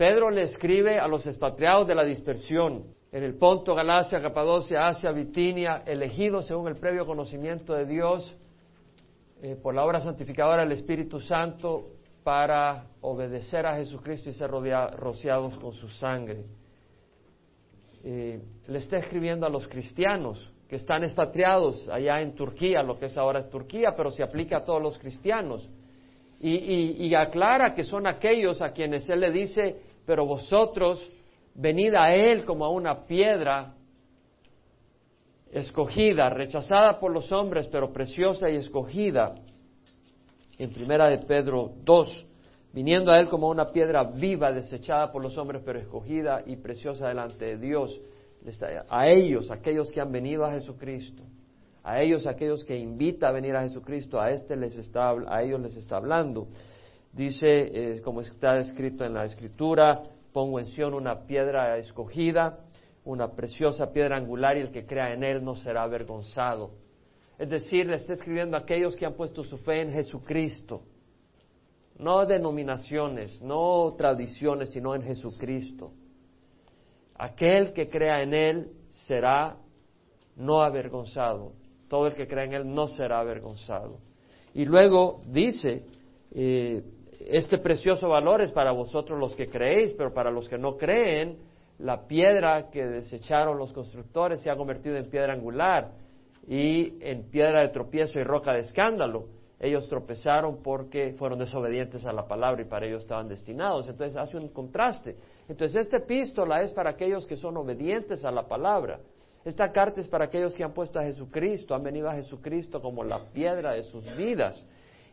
Pedro le escribe a los expatriados de la dispersión en el Ponto, Galacia, Capadocia, Asia, Bitinia, elegidos según el previo conocimiento de Dios eh, por la obra santificadora del Espíritu Santo para obedecer a Jesucristo y ser rociados con su sangre. Eh, le está escribiendo a los cristianos que están expatriados allá en Turquía, lo que es ahora Turquía, pero se aplica a todos los cristianos. Y, aclara que son aquellos a quienes Él le dice, pero vosotros venid a Él como a una piedra escogida, rechazada por los hombres, pero preciosa y escogida. En primera de Pedro 2, viniendo a Él como una piedra viva, desechada por los hombres, pero escogida y preciosa delante de Dios. A ellos, aquellos que han venido a Jesucristo, a ellos, aquellos que invita a venir a Jesucristo, a este les está, a ellos les está hablando. Dice, eh, como está escrito en la Escritura, pongo en Sion una piedra escogida, una preciosa piedra angular, y el que crea en él no será avergonzado. Es decir, le está escribiendo a aquellos que han puesto su fe en Jesucristo no denominaciones, no tradiciones, sino en Jesucristo. Aquel que crea en Él será no avergonzado. Todo el que crea en Él no será avergonzado. Y luego dice, eh, este precioso valor es para vosotros los que creéis, pero para los que no creen, la piedra que desecharon los constructores se ha convertido en piedra angular y en piedra de tropiezo y roca de escándalo ellos tropezaron porque fueron desobedientes a la palabra y para ellos estaban destinados. Entonces hace un contraste. Entonces esta epístola es para aquellos que son obedientes a la palabra. Esta carta es para aquellos que han puesto a Jesucristo, han venido a Jesucristo como la piedra de sus vidas.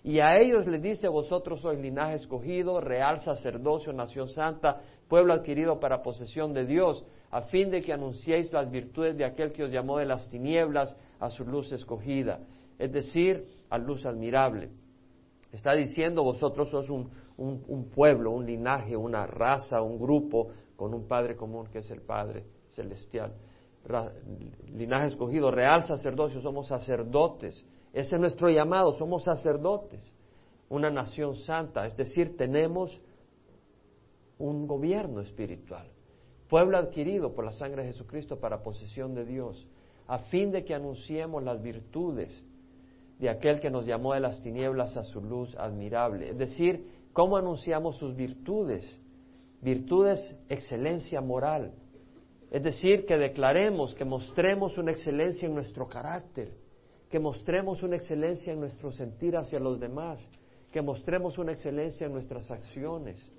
Y a ellos les dice, vosotros sois linaje escogido, real sacerdocio, nación santa, pueblo adquirido para posesión de Dios, a fin de que anunciéis las virtudes de aquel que os llamó de las tinieblas a su luz escogida es decir, a luz admirable. Está diciendo, vosotros sois un, pueblo, un linaje, una raza, un grupo con un Padre común que es el Padre celestial. linaje escogido, real sacerdocio, somos sacerdotes. Ese es nuestro llamado, somos sacerdotes, una nación santa, es decir, tenemos un gobierno espiritual, pueblo adquirido por la sangre de Jesucristo para posesión de Dios, a fin de que anunciemos las virtudes de aquel que nos llamó de las tinieblas a su luz admirable. Es decir, ¿cómo anunciamos sus virtudes? Virtudes, excelencia moral. Es decir, que declaremos, que mostremos una excelencia en nuestro carácter, que mostremos una excelencia en nuestro sentir hacia los demás, que mostremos una excelencia en nuestras acciones.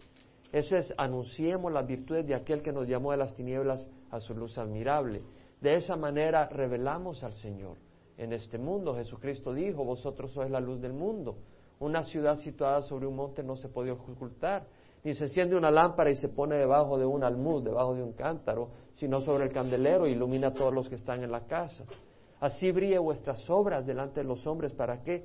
Eso es, anunciemos las virtudes de aquel que nos llamó de las tinieblas a su luz admirable. De esa manera revelamos al Señor en este mundo. Jesucristo dijo, vosotros sois la luz del mundo. Una ciudad situada sobre un monte no se puede ocultar, ni se enciende una lámpara y se pone debajo de un almud, debajo de un cántaro, sino sobre el candelero e ilumina a todos los que están en la casa. Así brille vuestras obras delante de los hombres para que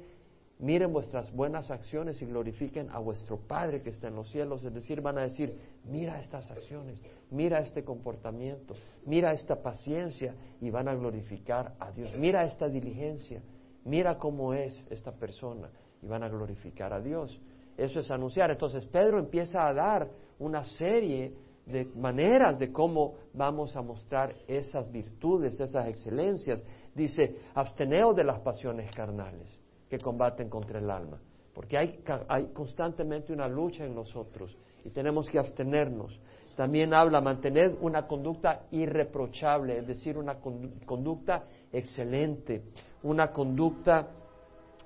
miren vuestras buenas acciones y glorifiquen a vuestro Padre que está en los cielos. Es decir, van a decir, mira estas acciones, mira este comportamiento, mira esta paciencia y van a glorificar a Dios. Mira esta diligencia, mira cómo es esta persona y van a glorificar a Dios. Eso es anunciar. Entonces Pedro empieza a dar una serie de maneras de cómo vamos a mostrar esas virtudes, esas excelencias. Dice, absteneos de las pasiones carnales que combaten contra el alma. Porque hay, hay constantemente una lucha en nosotros y tenemos que abstenernos. También habla mantener una conducta irreprochable, es decir, una conducta excelente, una conducta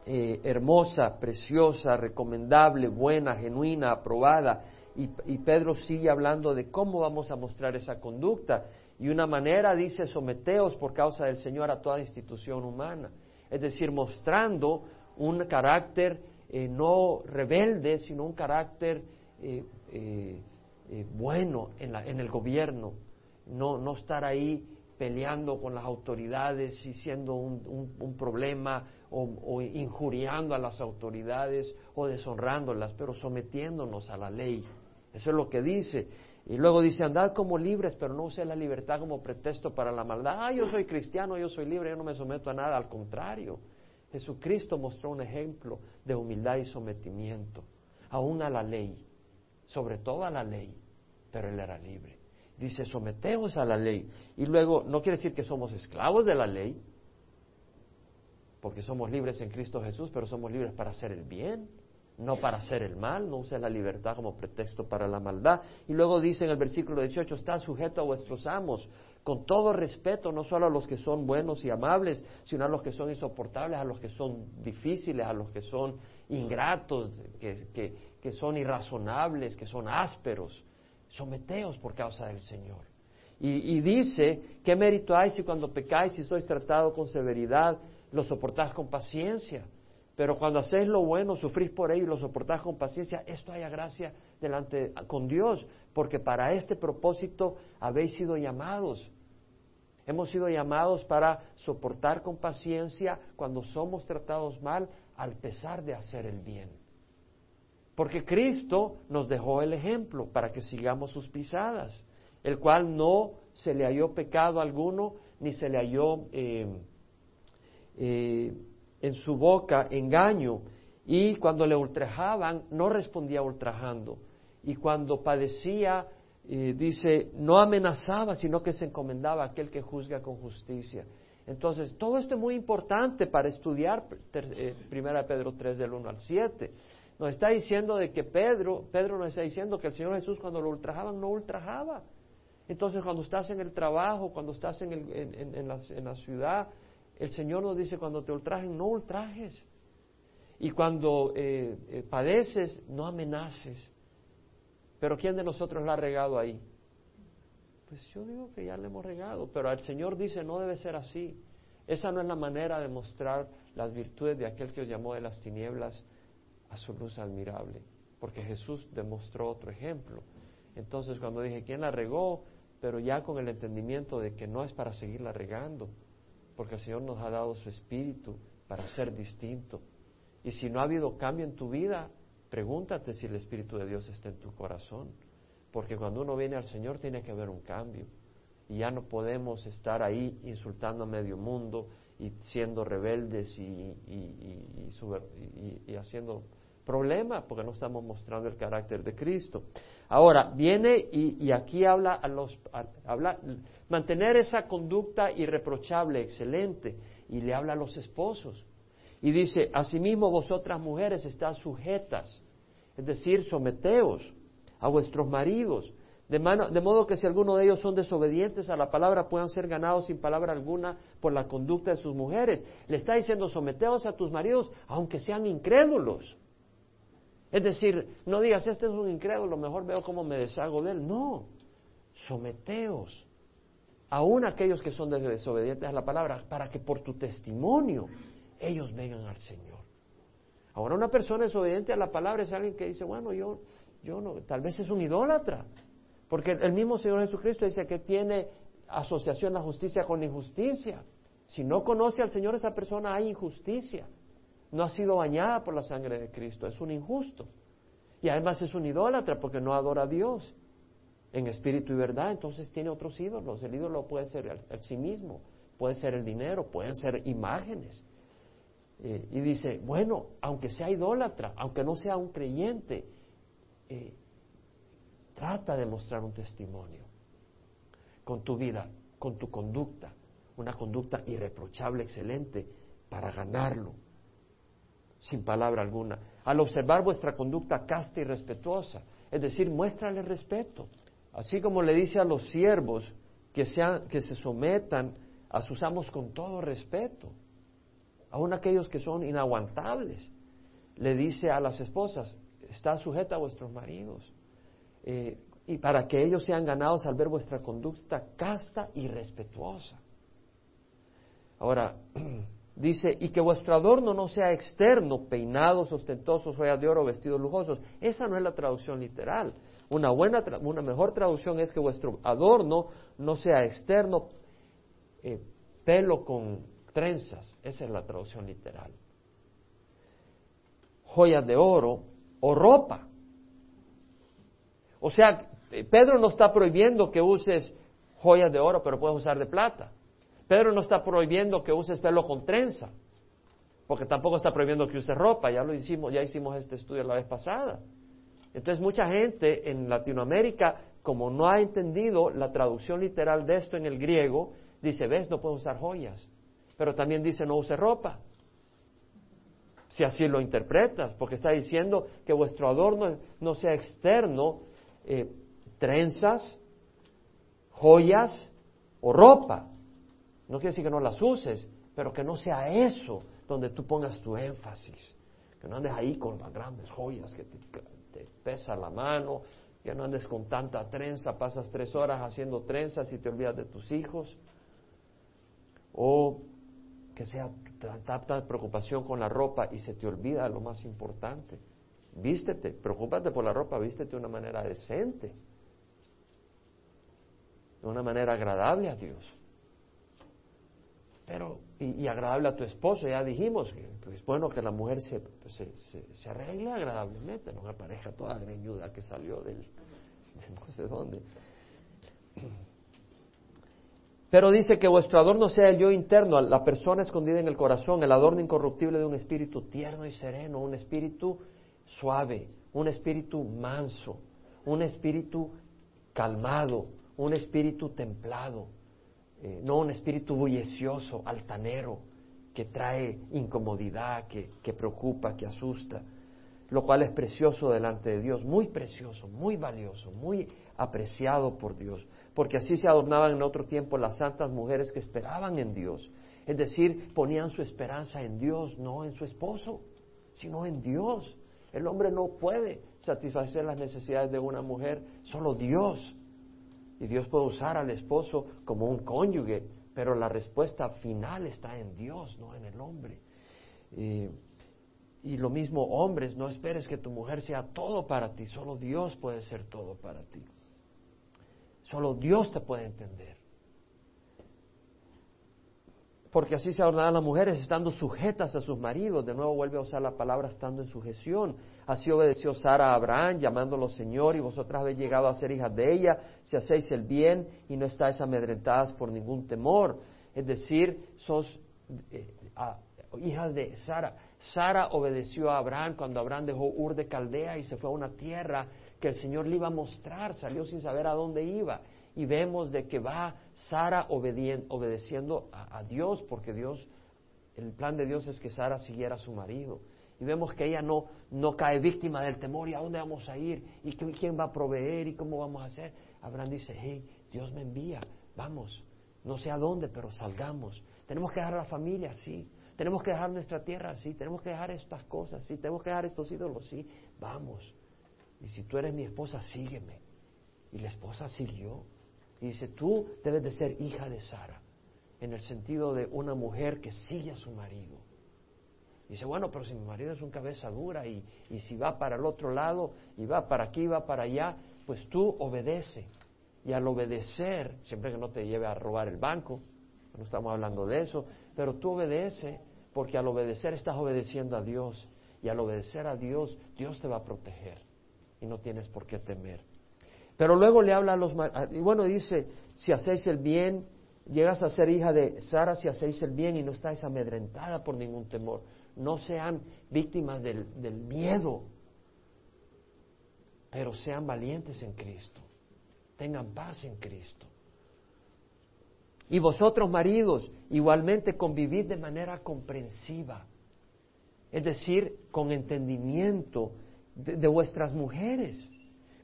eh, hermosa, preciosa, recomendable, buena, genuina, aprobada. Y, y, Pedro sigue hablando de cómo vamos a mostrar esa conducta. Y una manera dice, someteos por causa del Señor a toda institución humana. Es decir, mostrando un carácter eh, no rebelde, sino un carácter eh, eh, bueno en, la, en, el gobierno, no, no, estar ahí peleando con las autoridades y siendo un, problema o, o, injuriando a las autoridades o deshonrándolas, pero sometiéndonos a la ley. Eso es lo que dice. Y luego dice, andad como libres, pero no use la libertad como pretexto para la maldad. Ah, yo soy cristiano, yo soy libre, yo no me someto a nada, al contrario. Jesucristo mostró un ejemplo de humildad y sometimiento, aún a la ley, sobre todo a la ley, pero él era libre. Dice, someteos a la ley. Y luego, no quiere decir que somos esclavos de la ley, porque somos libres en Cristo Jesús, pero somos libres para hacer el bien, no para hacer el mal, no use la libertad como pretexto para la maldad. Y luego dice en el versículo 18, está sujeto a vuestros amos, con todo respeto, no solo a los que son buenos y amables, sino a los que son insoportables, a los que son difíciles, a los que son ingratos, que, que son irrazonables, que son ásperos. Someteos por causa del Señor. Y, y, dice, ¿qué mérito hay si cuando pecáis y sois tratados con severidad, lo soportáis con paciencia? Pero cuando hacéis lo bueno, sufrís por ello y lo soportáis con paciencia, esto haya gracia delante con Dios, porque para este propósito habéis sido llamados. Hemos sido llamados para soportar con paciencia cuando somos tratados mal, al pesar de hacer el bien. Porque Cristo nos dejó el ejemplo para que sigamos sus pisadas, el cual no se le halló pecado alguno, ni se le halló eh, eh, en su boca engaño. Y cuando le ultrajaban, no respondía ultrajando. Y cuando padecía, eh, dice, no amenazaba, sino que se encomendaba a aquel que juzga con justicia. Entonces, todo esto es muy importante para estudiar Primera Pedro 3 del 1 al 7. Nos está diciendo de que Pedro, Pedro nos está diciendo que el Señor Jesús cuando lo ultrajaban no ultrajaba. Entonces cuando estás en el trabajo, cuando estás en, el, en, la, ciudad, el Señor nos dice cuando te ultrajen, no ultrajes. Y cuando eh, eh, padeces, no amenaces. Pero ¿quién de nosotros la ha regado ahí? Pues yo digo que ya le hemos regado, pero el Señor dice no debe ser así. Esa no es la manera de mostrar las virtudes de aquel que os llamó de las tinieblas a su luz admirable, porque Jesús demostró otro ejemplo. Entonces cuando dije, ¿quién la regó? Pero ya con el entendimiento de que no es para seguirla regando, porque el Señor nos ha dado su espíritu para ser distinto. Y si no ha habido cambio en tu vida, pregúntate si el Espíritu de Dios está en tu corazón, porque cuando uno viene al Señor tiene que haber un cambio. Y ya no podemos estar ahí insultando a medio mundo y siendo rebeldes y, y, y, y haciendo problema porque no estamos mostrando el carácter de Cristo. Ahora, viene y, aquí habla a los, habla, mantener esa conducta irreprochable, excelente, y le habla a los esposos. Y dice, asimismo vosotras mujeres están sujetas, es decir, someteos a vuestros maridos, de, de, modo que si alguno de ellos son desobedientes a la palabra, puedan ser ganados sin palabra alguna por la conducta de sus mujeres. Le está diciendo, someteos a tus maridos, aunque sean incrédulos. Es decir, no digas, este es un incrédulo, mejor veo cómo me deshago de él. No, someteos, aún aquellos que son desobedientes a la palabra, para que por tu testimonio ellos vengan al Señor. Ahora una persona desobediente a la palabra es alguien que dice, bueno, yo, yo no, tal vez es un idólatra, porque el mismo Señor Jesucristo dice que tiene asociación la justicia con la injusticia. Si no conoce al Señor esa persona hay injusticia no ha sido bañada por la sangre de Cristo, es un injusto. Y además es un idólatra porque no adora a Dios en espíritu y verdad, entonces tiene otros ídolos. El ídolo puede ser el, sí mismo, puede ser el dinero, pueden ser imágenes. Eh, y dice, bueno, aunque sea idólatra, aunque no sea un creyente, eh, trata de mostrar un testimonio con tu vida, con tu conducta, una conducta irreprochable, excelente, para ganarlo sin palabra alguna, al observar vuestra conducta casta y respetuosa, es decir, muéstrale respeto, así como le dice a los siervos que, sean, que se sometan a sus amos con todo respeto, aun aquellos que son inaguantables, le dice a las esposas, está sujeta a vuestros maridos, eh, y para que ellos sean ganados al ver vuestra conducta casta y respetuosa. Ahora, Dice, y que vuestro adorno no sea externo, peinados, ostentosos, joyas de oro, vestidos lujosos. Esa no es la traducción literal. Una, buena, una mejor traducción es que vuestro adorno no sea externo, eh, pelo con trenzas. Esa es la traducción literal. Joyas de oro o ropa. O sea, eh, Pedro no está prohibiendo que uses joyas de oro, pero puedes usar de plata. Pedro no está prohibiendo que uses pelo con trenza, porque tampoco está prohibiendo que uses ropa, ya lo hicimos, ya hicimos este estudio la vez pasada. Entonces mucha gente en Latinoamérica como no ha entendido la traducción literal de esto en el griego, dice, ves, no puedo usar joyas. Pero también dice, no use ropa. Si así lo interpretas, porque está diciendo que vuestro adorno no sea externo, eh, trenzas, joyas o ropa. No quiere decir que no las uses, pero que no sea eso donde tú pongas tu énfasis. Que no andes ahí con las grandes joyas que te, pesa la mano, que no andes con tanta trenza, pasas tres horas haciendo trenzas y te olvidas de tus hijos. O que sea tanta preocupación con la ropa y se te olvida lo más importante. Vístete, preocúpate por la ropa, vístete de una manera decente, de una manera agradable a Dios. Pero, y, agradable a tu esposo, ya dijimos que es bueno que la mujer se, se, se, arregle agradablemente, no una pareja toda greñuda que salió del, de no sé dónde. Pero dice que vuestro adorno sea el yo interno, la persona escondida en el corazón, el adorno incorruptible de un espíritu tierno y sereno, un espíritu suave, un espíritu manso, un espíritu calmado, un espíritu templado, eh, no un espíritu bullicioso, altanero, que trae incomodidad, que, que preocupa, que asusta, lo cual es precioso delante de Dios, muy precioso, muy valioso, muy apreciado por Dios porque así se adornaban en otro tiempo las santas mujeres que esperaban en Dios. Es decir, ponían su esperanza en Dios, no en su esposo, sino en Dios. El hombre no puede satisfacer las necesidades de una mujer, solo Dios. Y Dios puede usar al esposo como un cónyuge, pero la respuesta final está en Dios, no en el hombre. Y, lo mismo hombres, no esperes que tu mujer sea todo para ti, solo Dios puede ser todo para ti. Solo Dios te puede entender. Porque así se adornaban las mujeres, estando sujetas a sus maridos. De nuevo vuelve a usar la palabra estando en sujeción. Así obedeció Sara a Abraham, llamándolo Señor, y vosotras habéis llegado a ser hijas de ella, si hacéis el bien y no estáis amedrentadas por ningún temor. Es decir, sos eh, hijas de Sara. Sara obedeció a Abraham cuando Abraham dejó Ur de Caldea y se fue a una tierra que el Señor le iba a mostrar, salió sin saber a dónde iba. Y vemos de que va Sara obedeciendo a, Dios, porque Dios, el plan de Dios es que Sara siguiera a su marido. Y vemos que ella no, no cae víctima del temor, ¿y a dónde vamos a ir? ¿Y quién va a proveer? ¿Y cómo vamos a hacer? Abraham dice, hey, Dios me envía, vamos, no sé a dónde, pero salgamos. Tenemos que dejar a la familia, sí. Tenemos que dejar nuestra tierra, sí. Tenemos que dejar estas cosas, sí. Tenemos que dejar estos ídolos, sí. Vamos. Y si tú eres mi esposa, sígueme. Y la esposa siguió. Y dice, tú debes de ser hija de Sara, en el sentido de una mujer que sigue a su marido. dice, bueno, pero si mi marido es un cabeza dura y, y si va para el otro lado y va para aquí, va para allá, pues tú obedece. Y al obedecer, siempre que no te lleve a robar el banco, no estamos hablando de eso, pero tú obedece porque al obedecer estás obedeciendo a Dios. Y al obedecer a Dios, Dios te va a proteger y no tienes por qué temer. Pero luego le habla a los... Y bueno, dice, si hacéis el bien, llegas a ser hija de Sara si hacéis el bien y no estáis amedrentada por ningún temor. No sean víctimas del, del miedo, pero sean valientes en Cristo. Tengan paz en Cristo. Y vosotros, maridos, igualmente convivid de manera comprensiva, es decir, con entendimiento de, vuestras mujeres.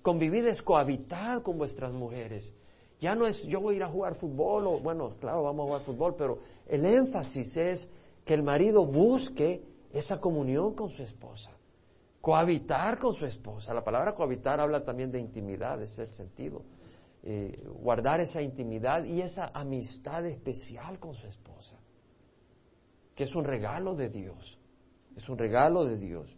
Convivir es cohabitar con vuestras mujeres. Ya no es yo voy a ir a jugar fútbol o, bueno, claro, vamos a jugar fútbol, pero el énfasis es que el marido busque esa comunión con su esposa, cohabitar con su esposa. La palabra cohabitar habla también de intimidad, es el sentido. Eh, guardar esa intimidad y esa amistad especial con su esposa, que es un regalo de Dios, es un regalo de Dios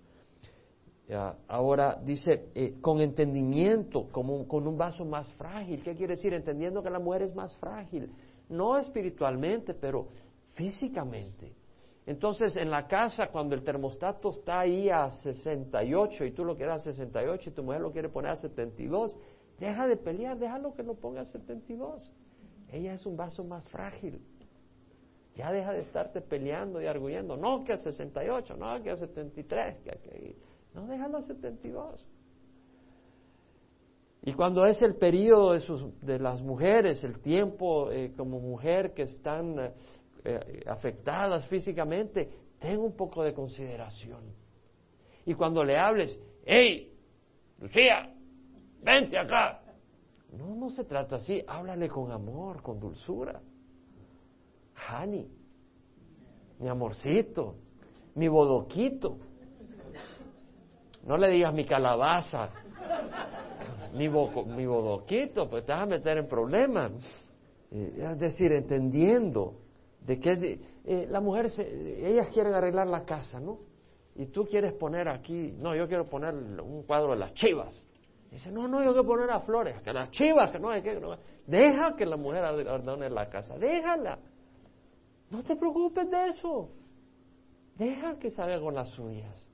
ahora dice, eh, con entendimiento, como con un vaso más frágil. ¿Qué quiere decir? Entendiendo que la mujer es más frágil, no espiritualmente, pero físicamente. Entonces, en la casa, cuando el termostato está ahí a 68 y tú lo quieres a 68 y tu mujer lo quiere poner a 72, deja de pelear, déjalo que lo ponga a 72. Ella es un vaso más frágil. Ya deja de estarte peleando y arguyendo. No, que a 68, no, que a 73, que, que no, déjalo a 72. Y cuando es el periodo de, sus, de las mujeres, el tiempo eh, como mujer que están eh, eh, afectadas físicamente, ten un poco de consideración. Y cuando le hables, hey, Lucía, vente acá. No, no se trata así, háblale con amor, con dulzura. Hani, mi amorcito, mi bodoquito. No le digas mi calabaza, mi, mi bodoquito, pues te vas a meter en problemas. Eh, es decir, entendiendo de que eh, la mujer, ellas quieren arreglar la casa, ¿no? Y tú quieres poner aquí, no, yo quiero poner un cuadro de las chivas. Dice, no, no, yo quiero poner a flores, que las chivas, que no hay que... Deja que la mujer ordene la casa, déjala. No te preocupes de eso. Deja que salga con las suyas.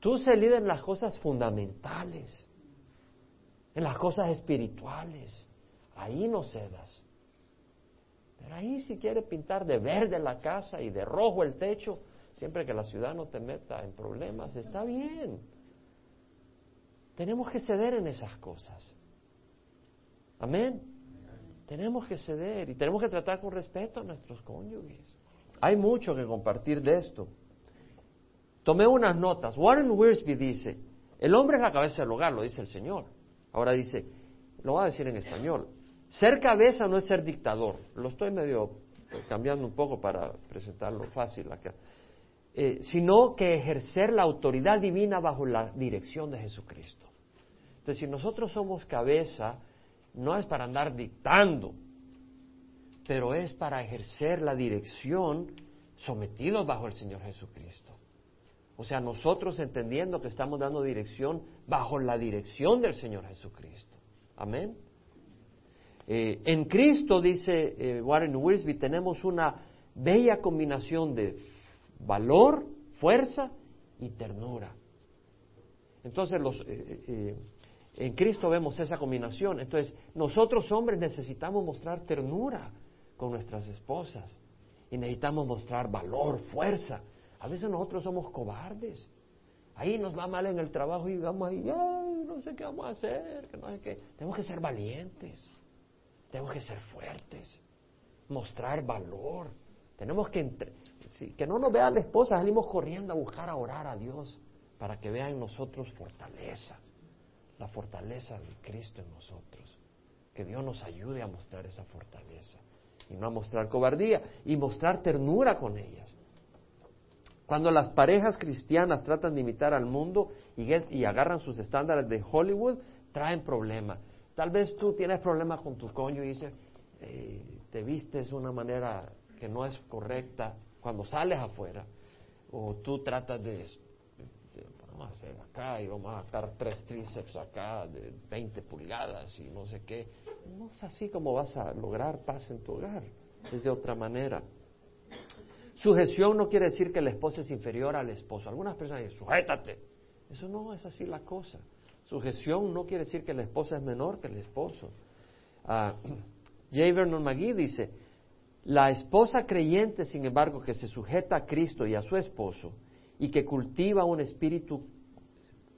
Tú se líder en las cosas fundamentales, en las cosas espirituales. Ahí no cedas. Pero ahí si quiere pintar de verde la casa y de rojo el techo, siempre que la ciudad no te meta en problemas, está bien. Tenemos que ceder en esas cosas. Amén. Tenemos que ceder y tenemos que tratar con respeto a nuestros cónyuges. Hay mucho que compartir de esto. Tomé unas notas. Warren Wiersbe dice, el hombre es la cabeza del hogar, lo dice el Señor. Ahora dice, lo voy a decir en español, ser cabeza no es ser dictador. Lo estoy medio cambiando un poco para presentarlo fácil acá. Eh, sino que ejercer la autoridad divina bajo la dirección de Jesucristo. Entonces, si nosotros somos cabeza, no es para andar dictando, pero es para ejercer la dirección sometidos bajo el Señor Jesucristo. O sea, nosotros entendiendo que estamos dando dirección bajo la dirección del Señor Jesucristo. Amén. Eh, en Cristo, dice eh, Warren Wiersbe, tenemos una bella combinación de valor, fuerza y ternura. Entonces, los, eh, en Cristo vemos esa combinación. Entonces, nosotros hombres necesitamos mostrar ternura con nuestras esposas y necesitamos mostrar valor, fuerza. A veces nosotros somos cobardes. Ahí nos va mal en el trabajo y digamos ahí, ay, no sé qué vamos a hacer, que no sé qué. Tenemos que ser valientes, tenemos que ser fuertes, mostrar valor. Tenemos que, que no nos vea la esposa, salimos corriendo a buscar a orar a Dios para que vea en nosotros fortaleza, la fortaleza de Cristo en nosotros. Que Dios nos ayude a mostrar esa fortaleza y no a mostrar cobardía y mostrar ternura con ellas. Cuando las parejas cristianas tratan de imitar al mundo y, agarran sus estándares de Hollywood, traen problemas. Tal vez tú tienes problemas con tu coño y dices, eh, te vistes de una manera que no es correcta cuando sales afuera. O tú tratas de, vamos a hacer acá y vamos a sacar tres tríceps acá de 20 pulgadas y no sé qué. No es así como vas a lograr paz en tu hogar. Es de otra manera. Sujeción no quiere decir que la esposa es inferior al esposo. Algunas personas dicen, sujétate. Eso no es así la cosa. Sujeción no quiere decir que la esposa es menor que el esposo. Uh, J. Vernon McGee dice, la esposa creyente, sin embargo, que se sujeta a Cristo y a su esposo y que cultiva un espíritu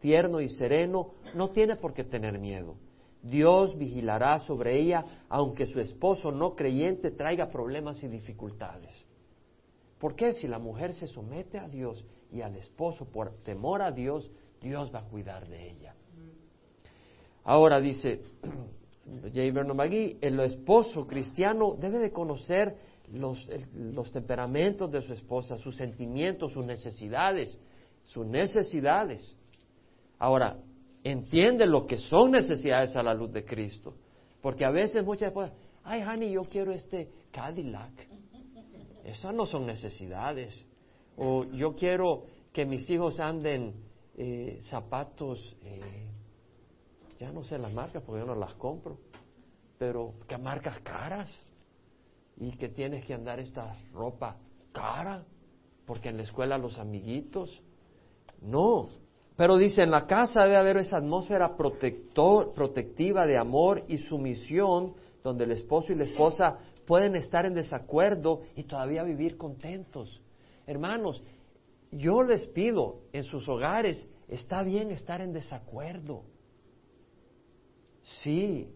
tierno y sereno, no tiene por qué tener miedo. Dios vigilará sobre ella aunque su esposo no creyente traiga problemas y dificultades. ¿Por qué? Si la mujer se somete a Dios y al esposo por temor a Dios, Dios va a cuidar de ella. Ahora dice J. Vernon el esposo cristiano debe de conocer los, los temperamentos de su esposa, sus sentimientos, sus necesidades, sus necesidades. Ahora, entiende lo que son necesidades a la luz de Cristo. Porque a veces muchas esposas, ay, honey, yo quiero este Cadillac. Esas no son necesidades. O yo quiero que mis hijos anden eh, zapatos, eh, ya no sé las marcas porque yo no las compro, pero que marcas caras y que tienes que andar esta ropa cara porque en la escuela los amiguitos. No, pero dice, en la casa debe haber esa atmósfera protector, protectiva de amor y sumisión donde el esposo y la esposa pueden estar en desacuerdo y todavía vivir contentos. Hermanos, yo les pido en sus hogares, está bien estar en desacuerdo. Sí.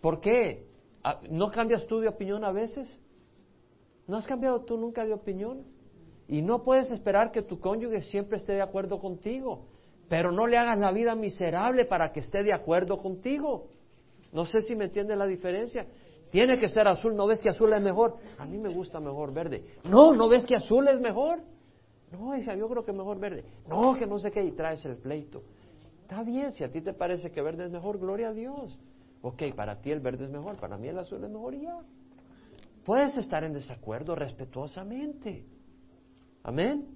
¿Por qué? Ah, ¿No cambias tú de opinión a veces? ¿No has cambiado tú nunca de opinión? Y no puedes esperar que tu cónyuge siempre esté de acuerdo contigo, pero no le hagas la vida miserable para que esté de acuerdo contigo. No sé si me entiende la diferencia. Tiene que ser azul, ¿no ves que azul es mejor? A mí me gusta mejor verde. No, ¿no ves que azul es mejor? No, dice, yo creo que mejor verde. No, que no sé qué, y traes el pleito. Está bien, si a ti te parece que verde es mejor, gloria a Dios. Ok, para ti el verde es mejor, para mí el azul es mejor ya. Puedes estar en desacuerdo respetuosamente. Amén.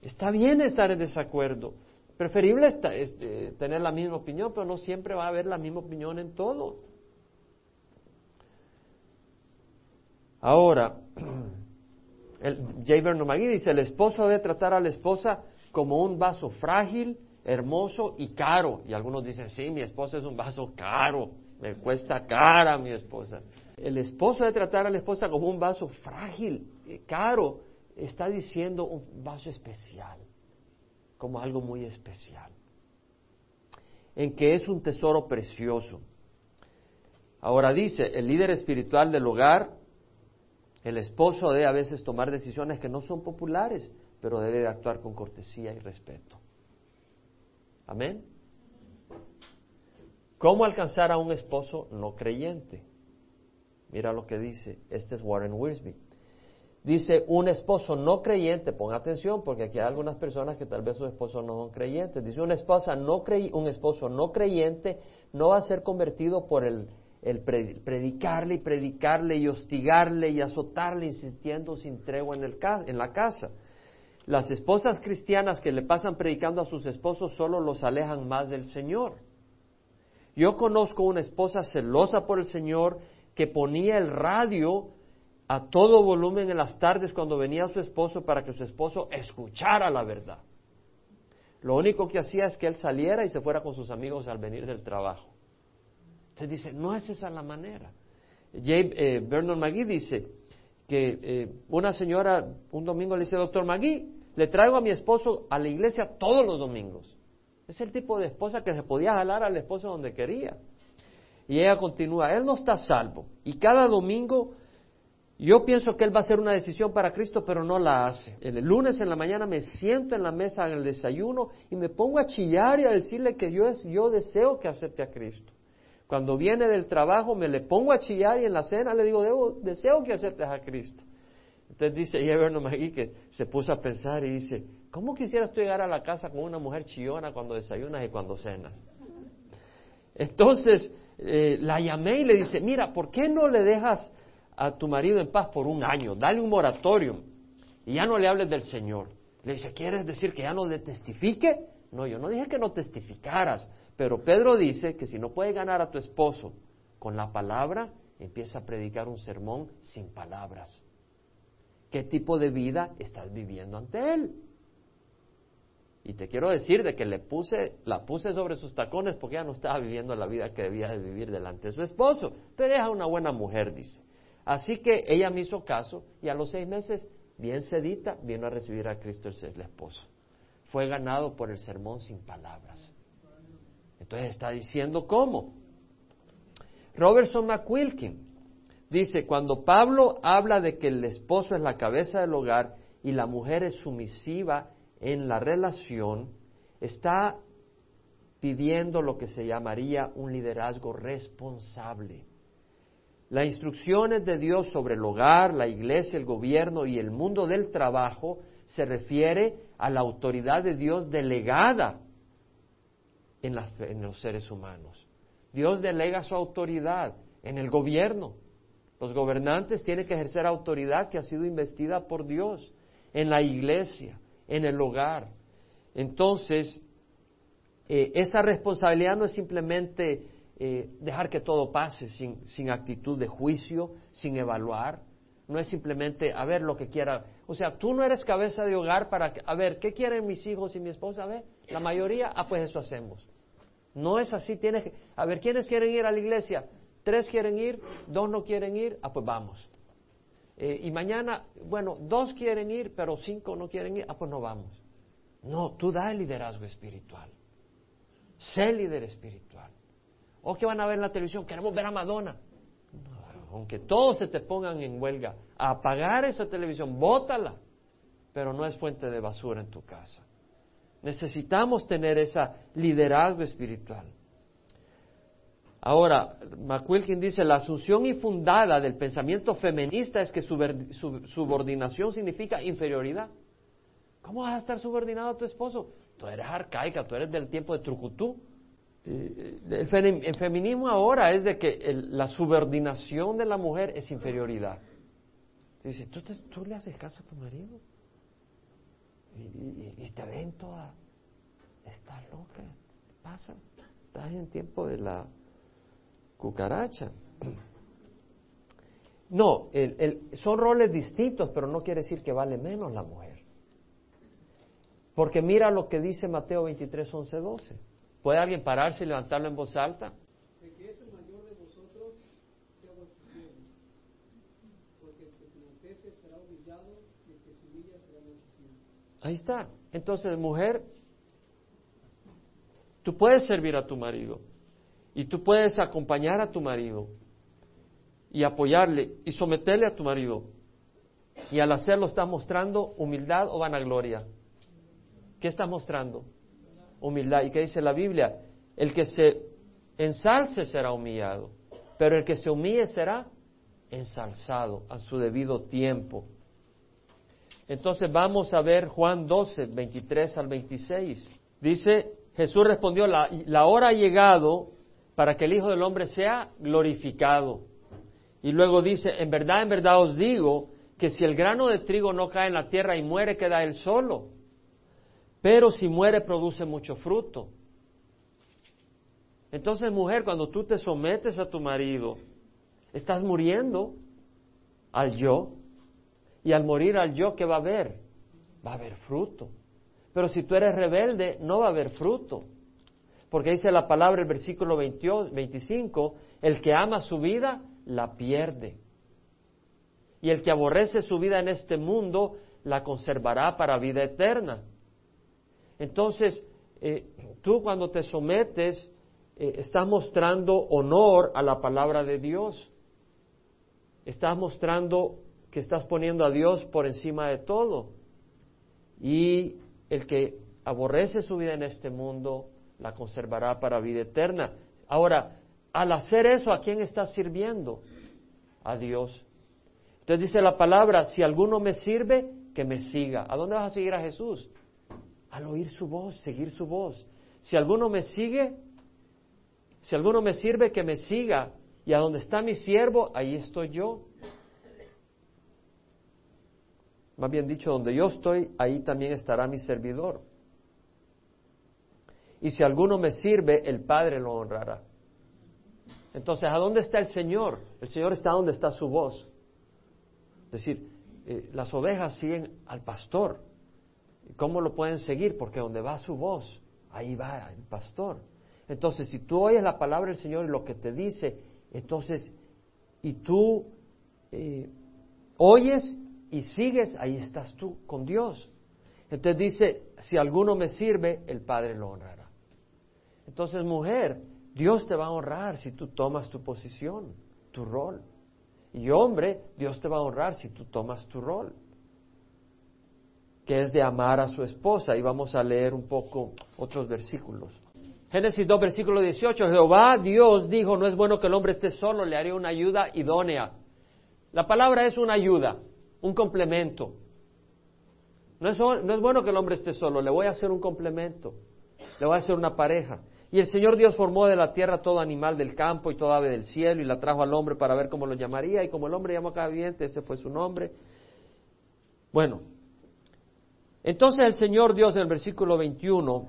Está bien estar en desacuerdo. Preferible este, tener la misma opinión, pero no siempre va a haber la misma opinión en todo. Ahora, el, J. Vernon McGee dice, el esposo debe tratar a la esposa como un vaso frágil, hermoso y caro. Y algunos dicen, sí, mi esposa es un vaso caro, me cuesta cara mi esposa. El esposo debe tratar a la esposa como un vaso frágil, caro, está diciendo un vaso especial, como algo muy especial, en que es un tesoro precioso. Ahora dice, el líder espiritual del hogar, el esposo debe a veces tomar decisiones que no son populares, pero debe de actuar con cortesía y respeto. Amén. ¿Cómo alcanzar a un esposo no creyente? Mira lo que dice, este es Warren Wiersbe. Dice, un esposo no creyente, ponga atención porque aquí hay algunas personas que tal vez sus esposos no son creyentes. Dice, una esposa no un esposo no creyente no va a ser convertido por el, el predicarle y predicarle y hostigarle y azotarle insistiendo sin tregua en, el, en la casa. Las esposas cristianas que le pasan predicando a sus esposos solo los alejan más del Señor. Yo conozco una esposa celosa por el Señor que ponía el radio a todo volumen en las tardes cuando venía su esposo para que su esposo escuchara la verdad. Lo único que hacía es que él saliera y se fuera con sus amigos al venir del trabajo. Entonces dice, no es esa la manera. J. Eh, Vernon McGee dice que eh, una señora un domingo le dice, doctor McGee, le traigo a mi esposo a la iglesia todos los domingos. Es el tipo de esposa que se podía jalar al esposo donde quería. Y ella continúa, él no está salvo. Y cada domingo yo pienso que él va a hacer una decisión para Cristo, pero no la hace. El lunes en la mañana me siento en la mesa en el desayuno y me pongo a chillar y a decirle que yo, yo deseo que acepte a Cristo. Cuando viene del trabajo me le pongo a chillar y en la cena le digo, deseo que aceptes a Cristo. Entonces dice Everno Magui que se puso a pensar y dice, ¿cómo quisieras tú llegar a la casa con una mujer chillona cuando desayunas y cuando cenas? Entonces eh, la llamé y le dice, mira, ¿por qué no le dejas a tu marido en paz por un año, dale un moratorio y ya no le hables del Señor. Le dice, ¿quieres decir que ya no le testifique? No, yo no dije que no testificaras, pero Pedro dice que si no puedes ganar a tu esposo con la palabra, empieza a predicar un sermón sin palabras. ¿Qué tipo de vida estás viviendo ante él? Y te quiero decir de que le puse, la puse sobre sus tacones porque ella no estaba viviendo la vida que debía de vivir delante de su esposo. Pero es una buena mujer, dice. Así que ella me hizo caso y a los seis meses, bien sedita, vino a recibir a Cristo el esposo. Fue ganado por el sermón sin palabras. Entonces está diciendo cómo. Robertson McQuilkin dice, cuando Pablo habla de que el esposo es la cabeza del hogar y la mujer es sumisiva en la relación, está pidiendo lo que se llamaría un liderazgo responsable. Las instrucciones de Dios sobre el hogar, la iglesia, el gobierno y el mundo del trabajo se refiere a la autoridad de Dios delegada en, en, los seres humanos. Dios delega su autoridad en el gobierno. Los gobernantes tienen que ejercer autoridad que ha sido investida por Dios en la iglesia, en el hogar. Entonces, eh, esa responsabilidad no es simplemente eh, dejar que todo pase sin, sin actitud de juicio, sin evaluar. No es simplemente a ver lo que quiera. O sea, tú no eres cabeza de hogar para, a ver, ¿qué quieren mis hijos y mi esposa? A ver, la mayoría, ah, pues eso hacemos. No es así, tienes que, a ver, ¿quiénes quieren ir a la iglesia? Tres quieren ir, dos no quieren ir, ah, pues vamos. Eh, y mañana, bueno, dos quieren ir, pero cinco no quieren ir, ah, pues no vamos. No, tú da el liderazgo espiritual. Sé líder espiritual. ¿O qué van a ver en la televisión? Queremos ver a Madonna. Aunque todos se te pongan en huelga, apagar esa televisión, bótala, pero no es fuente de basura en tu casa. Necesitamos tener ese liderazgo espiritual. Ahora, McQuilkin dice, la asunción infundada del pensamiento feminista es que subordinación significa inferioridad. ¿Cómo vas a estar subordinado a tu esposo? Tú eres arcaica, tú eres del tiempo de Trucutú. El, feminismo ahora es de que la subordinación de la mujer es inferioridad. Dice, ¿tú, tú le haces caso a tu marido y, te ven toda, estás loca, pasa, estás en tiempo de la cucaracha. No, son roles distintos, pero no quiere decir que vale menos la mujer. Porque mira lo que dice Mateo 23, 11, 12. ¿Puede alguien pararse y levantarlo en voz alta? El que es el mayor de vosotros sea vuestro siervo, porque el que se enaltece será humillado y el que se humilla será enaltecido. Ahí está. Entonces, mujer, tú puedes servir a tu marido y tú puedes acompañar a tu marido y apoyarle y someterle a tu marido. Y al hacerlo estás mostrando humildad o vanagloria. ¿Qué estás mostrando? Humildad. ¿Y qué dice la Biblia? El que se ensalce será humillado, pero el que se humille será ensalzado a su debido tiempo. Entonces vamos a ver Juan 12, 23 al 26. Dice, Jesús respondió, la, la hora ha llegado para que el Hijo del Hombre sea glorificado. Y luego dice, en verdad, en verdad os digo que si el grano de trigo no cae en la tierra y muere, queda él solo pero si muere produce mucho fruto. Entonces, mujer, cuando tú te sometes a tu marido, estás muriendo al yo. Y al morir al yo, ¿qué va a haber? Va a haber fruto. Pero si tú eres rebelde, no va a haber fruto. Porque dice la palabra, el versículo 25, el que ama su vida, la pierde. Y el que aborrece su vida en este mundo, la conservará para vida eterna. Entonces, eh, tú cuando te sometes, eh, estás mostrando honor a la palabra de Dios. Estás mostrando que estás poniendo a Dios por encima de todo. Y el que aborrece su vida en este mundo, la conservará para vida eterna. Ahora, al hacer eso, ¿a quién estás sirviendo? A Dios. Entonces dice la palabra, si alguno me sirve, que me siga. ¿A dónde vas a seguir a Jesús? Al oír su voz, seguir su voz. Si alguno me sigue, si alguno me sirve, que me siga. Y a donde está mi siervo, ahí estoy yo. Más bien dicho, donde yo estoy, ahí también estará mi servidor. Y si alguno me sirve, el Padre lo honrará. Entonces, ¿a dónde está el Señor? El Señor está donde está su voz. Es decir, eh, las ovejas siguen al pastor. ¿Cómo lo pueden seguir? Porque donde va su voz, ahí va el pastor. Entonces, si tú oyes la palabra del Señor y lo que te dice, entonces, y tú eh, oyes y sigues, ahí estás tú con Dios. Entonces dice, si alguno me sirve, el Padre lo honrará. Entonces, mujer, Dios te va a honrar si tú tomas tu posición, tu rol. Y hombre, Dios te va a honrar si tú tomas tu rol que es de amar a su esposa. Y vamos a leer un poco otros versículos. Génesis 2, versículo 18. Jehová Dios dijo, no es bueno que el hombre esté solo, le haré una ayuda idónea. La palabra es una ayuda, un complemento. No es, no es bueno que el hombre esté solo, le voy a hacer un complemento, le voy a hacer una pareja. Y el Señor Dios formó de la tierra todo animal del campo y toda ave del cielo y la trajo al hombre para ver cómo lo llamaría. Y como el hombre llamó a cada viviente, ese fue su nombre. Bueno, entonces el Señor Dios en el versículo 21,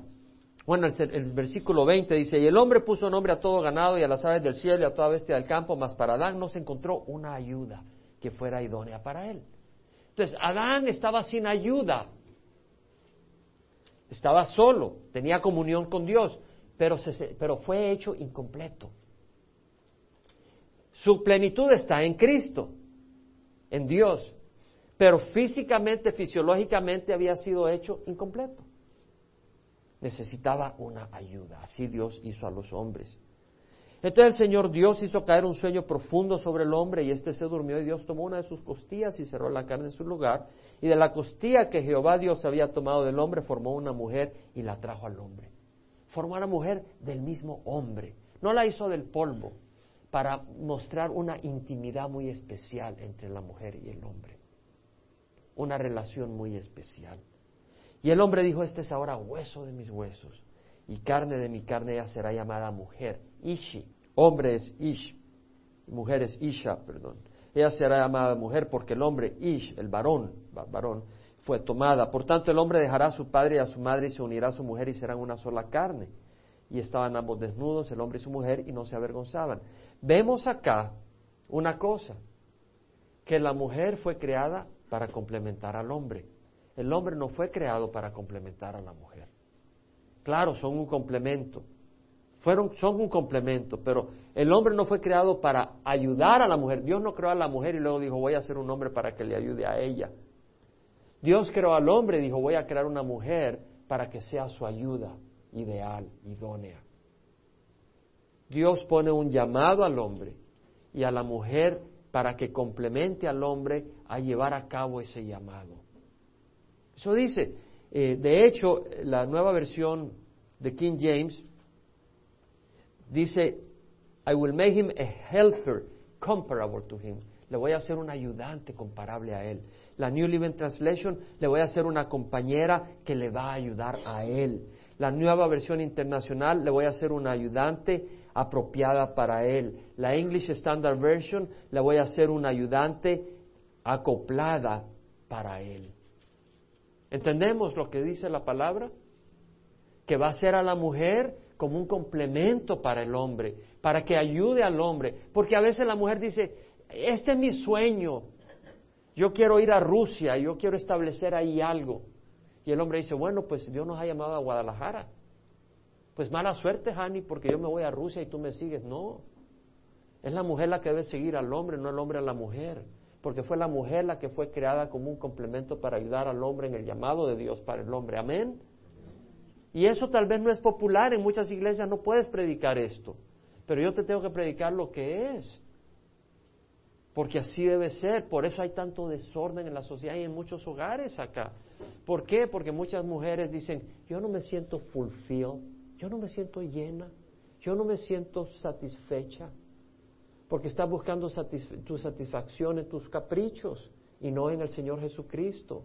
bueno, el, versículo 20 dice, y el hombre puso nombre a todo ganado y a las aves del cielo y a toda bestia del campo, mas para Adán no se encontró una ayuda que fuera idónea para él. Entonces, Adán estaba sin ayuda, estaba solo, tenía comunión con Dios, pero, pero fue hecho incompleto. Su plenitud está en Cristo, en Dios, pero físicamente, fisiológicamente había sido hecho incompleto. Necesitaba una ayuda. Así Dios hizo a los hombres. Entonces el Señor Dios hizo caer un sueño profundo sobre el hombre y éste se durmió y Dios tomó una de sus costillas y cerró la carne en su lugar. Y de la costilla que Jehová Dios había tomado del hombre formó una mujer y la trajo al hombre. Formó a una mujer del mismo hombre. No la hizo del polvo para mostrar una intimidad muy especial entre la mujer y el hombre. Una relación muy especial. Y el hombre dijo, este es ahora hueso de mis huesos y carne de mi carne, ella será llamada mujer. Ishi, hombre es Ish, mujer es Isha, perdón. Ella será llamada mujer porque el hombre Ish, el varón, varón, fue tomada. Por tanto, el hombre dejará a su padre y a su madre y se unirá a su mujer y serán una sola carne. Y estaban ambos desnudos, el hombre y su mujer, y no se avergonzaban. Vemos acá una cosa, que la mujer fue creada para complementar al hombre. El hombre no fue creado para complementar a la mujer. Claro, son un complemento. Fueron, son un complemento, pero el hombre no fue creado para ayudar a la mujer. Dios no creó a la mujer y luego dijo, voy a hacer un hombre para que le ayude a ella. Dios creó al hombre y dijo, voy a crear una mujer para que sea su ayuda ideal, idónea. Dios pone un llamado al hombre y a la mujer para que complemente al hombre a llevar a cabo ese llamado. Eso dice, eh, de hecho, la nueva versión de King James dice, I will make him a helper comparable to him. Le voy a hacer un ayudante comparable a él. La New Living Translation le voy a hacer una compañera que le va a ayudar a él. La nueva versión internacional le voy a hacer una ayudante apropiada para él. La English Standard Version le voy a hacer una ayudante acoplada para él. ¿Entendemos lo que dice la palabra? Que va a ser a la mujer como un complemento para el hombre, para que ayude al hombre. Porque a veces la mujer dice, este es mi sueño, yo quiero ir a Rusia, yo quiero establecer ahí algo. Y el hombre dice, bueno, pues Dios nos ha llamado a Guadalajara. Pues mala suerte, Hani, porque yo me voy a Rusia y tú me sigues. No, es la mujer la que debe seguir al hombre, no el hombre a la mujer porque fue la mujer la que fue creada como un complemento para ayudar al hombre en el llamado de Dios para el hombre. Amén. Y eso tal vez no es popular, en muchas iglesias no puedes predicar esto, pero yo te tengo que predicar lo que es, porque así debe ser, por eso hay tanto desorden en la sociedad y en muchos hogares acá. ¿Por qué? Porque muchas mujeres dicen, yo no me siento fulfilled, yo no me siento llena, yo no me siento satisfecha porque estás buscando tu satisfacción en tus caprichos y no en el Señor Jesucristo.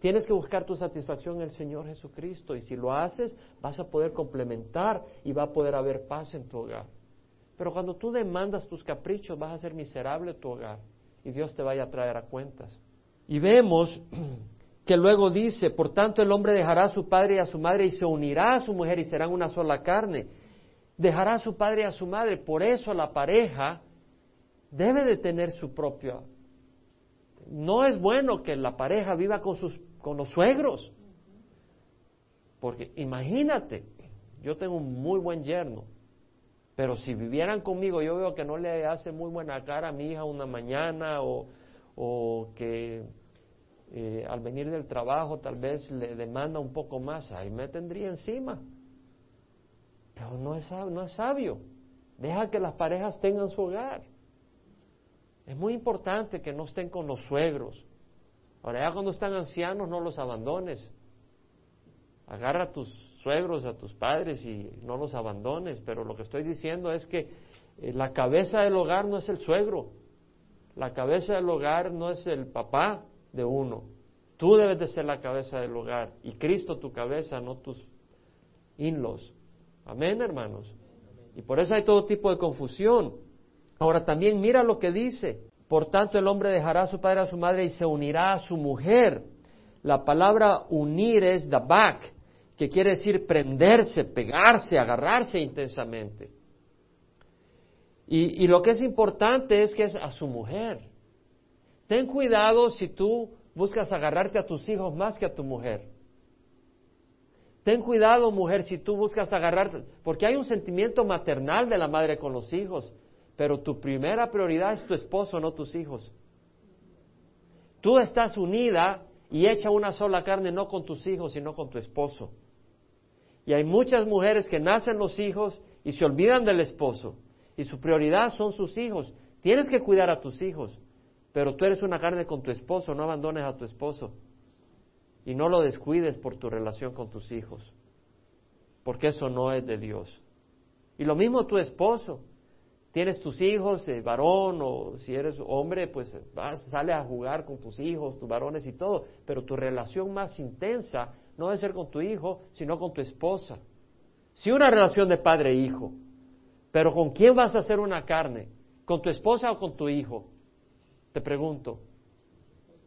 Tienes que buscar tu satisfacción en el Señor Jesucristo y si lo haces vas a poder complementar y va a poder haber paz en tu hogar. Pero cuando tú demandas tus caprichos vas a ser miserable tu hogar y Dios te vaya a traer a cuentas. Y vemos que luego dice, por tanto el hombre dejará a su padre y a su madre y se unirá a su mujer y serán una sola carne dejará a su padre y a su madre. Por eso la pareja debe de tener su propia. No es bueno que la pareja viva con, sus, con los suegros. Porque imagínate, yo tengo un muy buen yerno, pero si vivieran conmigo, yo veo que no le hace muy buena cara a mi hija una mañana o, o que eh, al venir del trabajo tal vez le demanda un poco más, ahí me tendría encima. Pero no es, no es sabio. Deja que las parejas tengan su hogar. Es muy importante que no estén con los suegros. Ahora ya cuando están ancianos no los abandones. Agarra a tus suegros, a tus padres y no los abandones. Pero lo que estoy diciendo es que eh, la cabeza del hogar no es el suegro. La cabeza del hogar no es el papá de uno. Tú debes de ser la cabeza del hogar y Cristo tu cabeza, no tus inlos. Amén, hermanos. Y por eso hay todo tipo de confusión. Ahora también mira lo que dice. Por tanto, el hombre dejará a su padre a su madre y se unirá a su mujer. La palabra unir es dabak, que quiere decir prenderse, pegarse, agarrarse intensamente. Y, y lo que es importante es que es a su mujer. Ten cuidado si tú buscas agarrarte a tus hijos más que a tu mujer. Ten cuidado, mujer, si tú buscas agarrar, porque hay un sentimiento maternal de la madre con los hijos, pero tu primera prioridad es tu esposo, no tus hijos. Tú estás unida y hecha una sola carne no con tus hijos, sino con tu esposo. Y hay muchas mujeres que nacen los hijos y se olvidan del esposo y su prioridad son sus hijos. Tienes que cuidar a tus hijos, pero tú eres una carne con tu esposo, no abandones a tu esposo y no lo descuides por tu relación con tus hijos, porque eso no es de Dios. Y lo mismo tu esposo. Tienes tus hijos, eh, varón, o si eres hombre, pues vas, sale a jugar con tus hijos, tus varones y todo, pero tu relación más intensa no debe ser con tu hijo, sino con tu esposa. Si una relación de padre e hijo, pero ¿con quién vas a hacer una carne? ¿Con tu esposa o con tu hijo? Te pregunto.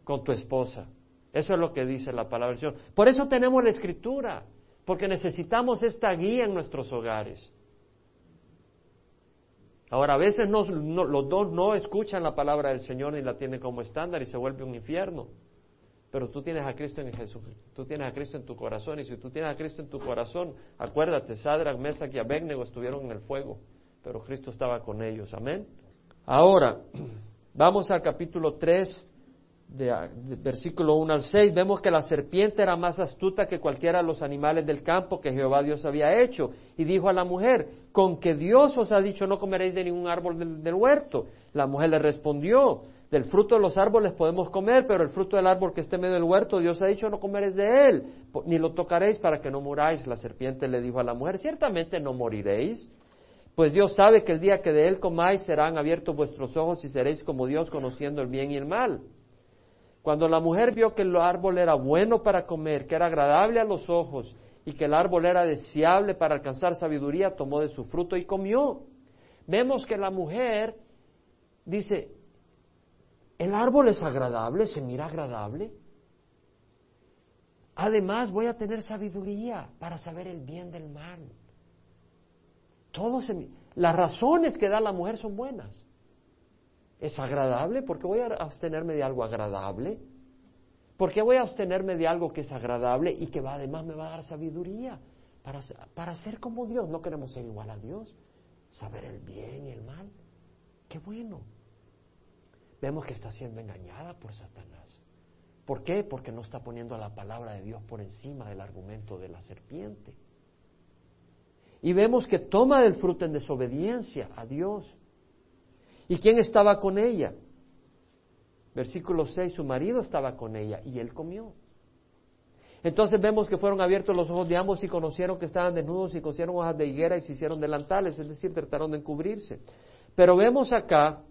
Con tu esposa. Eso es lo que dice la palabra del Señor. Por eso tenemos la escritura, porque necesitamos esta guía en nuestros hogares. Ahora, a veces los dos no escuchan la palabra del Señor ni la tienen como estándar y se vuelve un infierno. Pero tú tienes a Cristo en Jesús, tú tienes a Cristo en tu corazón y si tú tienes a Cristo en tu corazón, acuérdate, Sadrach, Mesach y Abednego estuvieron en el fuego, pero Cristo estaba con ellos. Amén. Ahora, vamos al capítulo 3, de, versículo 1 al 6, vemos que la serpiente era más astuta que cualquiera de los animales del campo que Jehová Dios había hecho. Y dijo a la mujer, con que Dios os ha dicho no comeréis de ningún árbol del, del huerto. La mujer le respondió, del fruto de los árboles podemos comer, pero el fruto del árbol que esté en medio del huerto, Dios ha dicho no comeréis de él, ni lo tocaréis para que no muráis. La serpiente le dijo a la mujer, ciertamente no moriréis. Pues Dios sabe que el día que de él comáis serán abiertos vuestros ojos y seréis como Dios conociendo el bien y el mal. Cuando la mujer vio que el árbol era bueno para comer, que era agradable a los ojos y que el árbol era deseable para alcanzar sabiduría, tomó de su fruto y comió. Vemos que la mujer dice, el árbol es agradable, se mira agradable. Además voy a tener sabiduría para saber el bien del mal. Todo las razones que da la mujer son buenas. ¿Es agradable? ¿Por qué voy a abstenerme de algo agradable? ¿Por qué voy a abstenerme de algo que es agradable y que además me va a dar sabiduría? Para, para ser como Dios. No queremos ser igual a Dios. Saber el bien y el mal. Qué bueno. Vemos que está siendo engañada por Satanás. ¿Por qué? Porque no está poniendo la palabra de Dios por encima del argumento de la serpiente. Y vemos que toma del fruto en desobediencia a Dios. ¿Y quién estaba con ella? Versículo 6, su marido estaba con ella y él comió. Entonces vemos que fueron abiertos los ojos de ambos y conocieron que estaban desnudos y cosieron hojas de higuera y se hicieron delantales, es decir, trataron de encubrirse. Pero vemos acá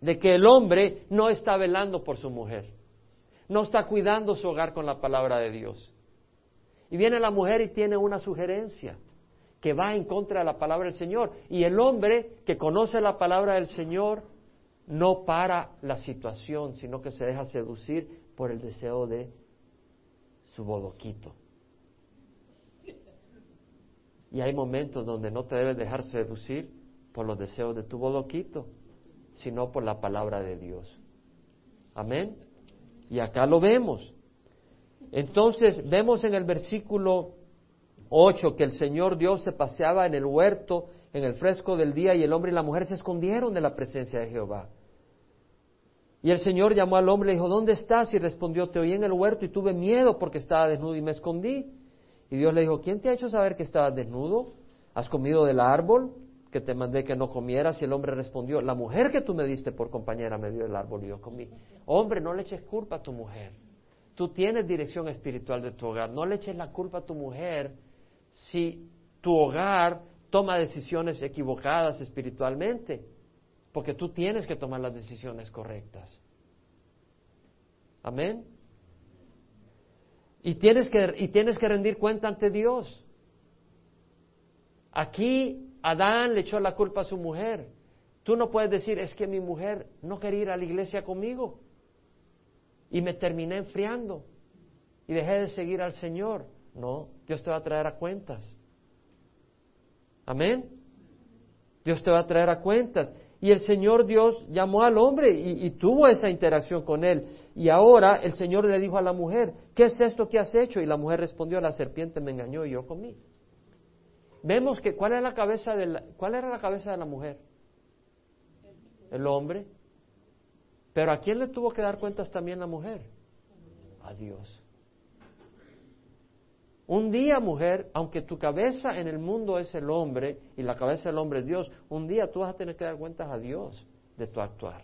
de que el hombre no está velando por su mujer, no está cuidando su hogar con la palabra de Dios. Y viene la mujer y tiene una sugerencia que va en contra de la palabra del Señor. Y el hombre que conoce la palabra del Señor no para la situación, sino que se deja seducir por el deseo de su bodoquito. Y hay momentos donde no te debes dejar seducir por los deseos de tu bodoquito, sino por la palabra de Dios. Amén. Y acá lo vemos. Entonces vemos en el versículo 8, que el Señor Dios se paseaba en el huerto en el fresco del día y el hombre y la mujer se escondieron de la presencia de Jehová. Y el Señor llamó al hombre y le dijo, ¿dónde estás? Y respondió, te oí en el huerto y tuve miedo porque estaba desnudo y me escondí. Y Dios le dijo, ¿quién te ha hecho saber que estabas desnudo? ¿Has comido del árbol que te mandé que no comieras? Y el hombre respondió, la mujer que tú me diste por compañera me dio el árbol y yo comí. Hombre, no le eches culpa a tu mujer. Tú tienes dirección espiritual de tu hogar. No le eches la culpa a tu mujer si tu hogar toma decisiones equivocadas espiritualmente, porque tú tienes que tomar las decisiones correctas. Amén. Y tienes que, y tienes que rendir cuenta ante Dios. Aquí Adán le echó la culpa a su mujer. Tú no puedes decir, es que mi mujer no quería ir a la iglesia conmigo y me terminé enfriando y dejé de seguir al Señor. No, Dios te va a traer a cuentas. Amén. Dios te va a traer a cuentas. Y el Señor Dios llamó al hombre y, tuvo esa interacción con él. Y ahora el Señor le dijo a la mujer, ¿qué es esto que has hecho? Y la mujer respondió, la serpiente me engañó y yo comí. Vemos que ¿cuál, la cabeza de ¿cuál era la cabeza de la mujer? El hombre. Pero ¿a quién le tuvo que dar cuentas también la mujer? A Dios. Un día, mujer, aunque tu cabeza en el mundo es el hombre y la cabeza del hombre es Dios, un día tú vas a tener que dar cuentas a Dios de tu actuar.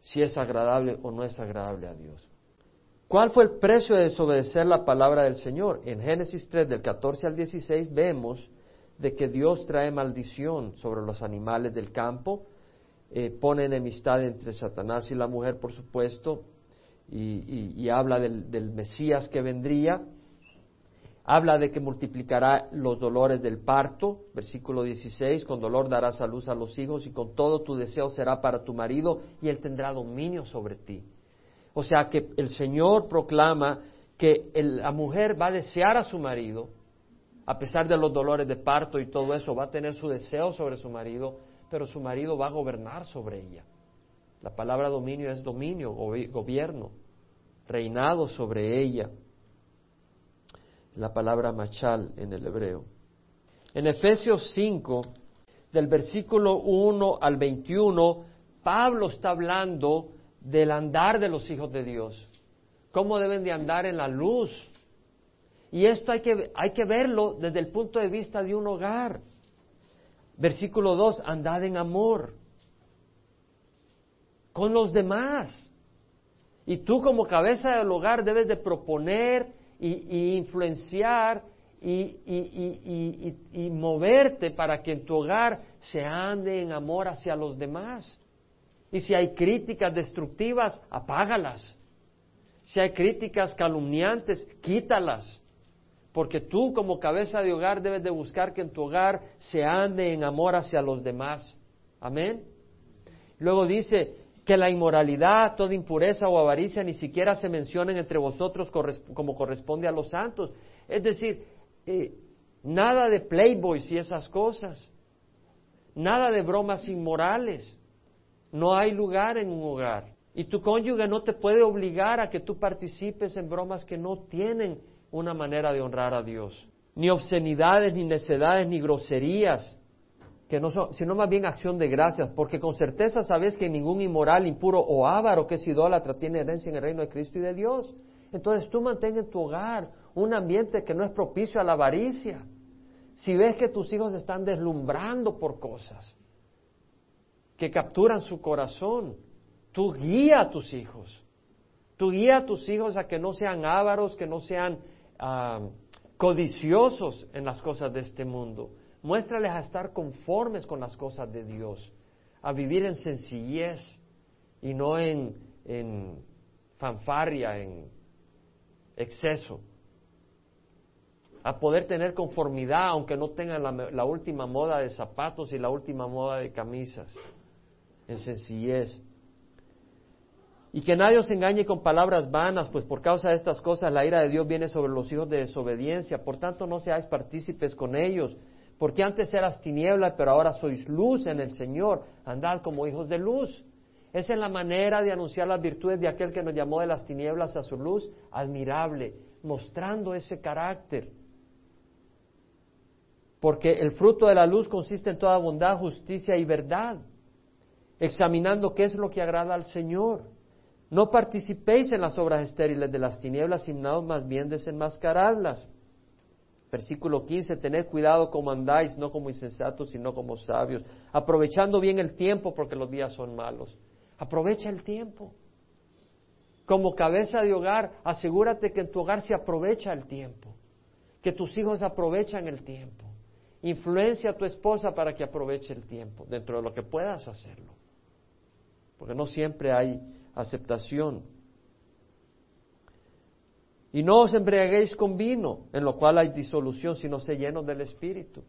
Si es agradable o no es agradable a Dios. ¿Cuál fue el precio de desobedecer la palabra del Señor? En Génesis 3, del 14 al 16, vemos de que Dios trae maldición sobre los animales del campo, eh, pone enemistad entre Satanás y la mujer, por supuesto, y, habla del, del, Mesías que vendría, habla de que multiplicará los dolores del parto, versículo 16, con dolor darás a luz a los hijos y con todo tu deseo será para tu marido y él tendrá dominio sobre ti. O sea que el Señor proclama que la mujer va a desear a su marido, a pesar de los dolores de parto y todo eso, va a tener su deseo sobre su marido, pero su marido va a gobernar sobre ella. La palabra dominio es dominio, gobierno, reinado sobre ella. La palabra machal en el hebreo. En Efesios 5, del versículo 1 al 21, Pablo está hablando del andar de los hijos de Dios, cómo deben de andar en la luz. Y esto hay que, hay que verlo desde el punto de vista de un hogar. Versículo 2, andad en amor con los demás. Y tú como cabeza del hogar debes de proponer y, influenciar y, y, moverte para que en tu hogar se ande en amor hacia los demás. Y si hay críticas destructivas, apágalas. Si hay críticas calumniantes, quítalas. Porque tú como cabeza de hogar debes de buscar que en tu hogar se ande en amor hacia los demás. Amén. Luego dice que la inmoralidad, toda impureza o avaricia ni siquiera se mencionen entre vosotros como corresponde a los santos. Es decir, eh, nada de playboys y esas cosas. Nada de bromas inmorales. No hay lugar en un hogar. Y tu cónyuge no te puede obligar a que tú participes en bromas que no tienen una manera de honrar a Dios. Ni obscenidades, ni necedades, ni groserías, que no son, sino más bien acción de gracias, porque con certeza sabes que ningún inmoral, impuro o avaro que es idólatra tiene herencia en el reino de Cristo y de Dios. Entonces tú mantén en tu hogar un ambiente que no es propicio a la avaricia. Si ves que tus hijos están deslumbrando por cosas, que capturan su corazón. Tú guía a tus hijos. Tú guía a tus hijos a que no sean ávaros, que no sean ah, codiciosos en las cosas de este mundo. Muéstrales a estar conformes con las cosas de Dios, a vivir en sencillez y no en, en fanfarria, en exceso. A poder tener conformidad aunque no tengan la última moda de zapatos y la última moda de camisas en sencillez. Y que nadie os engañe con palabras vanas, pues por causa de estas cosas la ira de Dios viene sobre los hijos de desobediencia. Por tanto, no seáis partícipes con ellos, porque antes eras tiniebla, pero ahora sois luz en el Señor. Andad como hijos de luz. Esa es la manera de anunciar las virtudes de aquel que nos llamó de las tinieblas a su luz, admirable, mostrando ese carácter. Porque el fruto de la luz consiste en toda bondad, justicia y verdad examinando qué es lo que agrada al Señor. No participéis en las obras estériles de las tinieblas, sino más bien desenmascaradlas. Versículo 15, tened cuidado como andáis, no como insensatos, sino como sabios, aprovechando bien el tiempo porque los días son malos. Aprovecha el tiempo. Como cabeza de hogar, asegúrate que en tu hogar se aprovecha el tiempo, que tus hijos aprovechan el tiempo. Influencia a tu esposa para que aproveche el tiempo, dentro de lo que puedas hacerlo porque no siempre hay aceptación. Y no os embriaguéis con vino, en lo cual hay disolución, sino se llenos del Espíritu.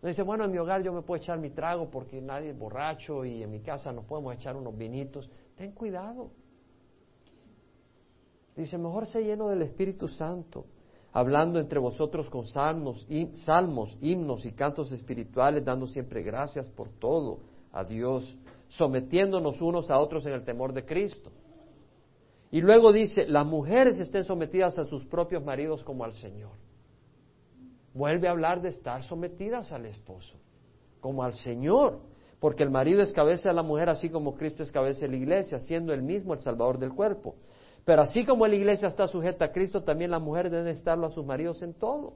No dice, bueno, en mi hogar yo me puedo echar mi trago porque nadie es borracho y en mi casa nos podemos echar unos vinitos. Ten cuidado. Dice, mejor se lleno del Espíritu Santo, hablando entre vosotros con salmos, salmos, himnos y cantos espirituales, dando siempre gracias por todo a Dios sometiéndonos unos a otros en el temor de Cristo. Y luego dice, las mujeres estén sometidas a sus propios maridos como al Señor. Vuelve a hablar de estar sometidas al esposo, como al Señor, porque el marido es cabeza de la mujer, así como Cristo es cabeza de la iglesia, siendo el mismo el Salvador del cuerpo. Pero así como la iglesia está sujeta a Cristo, también las mujeres deben estarlo a sus maridos en todo.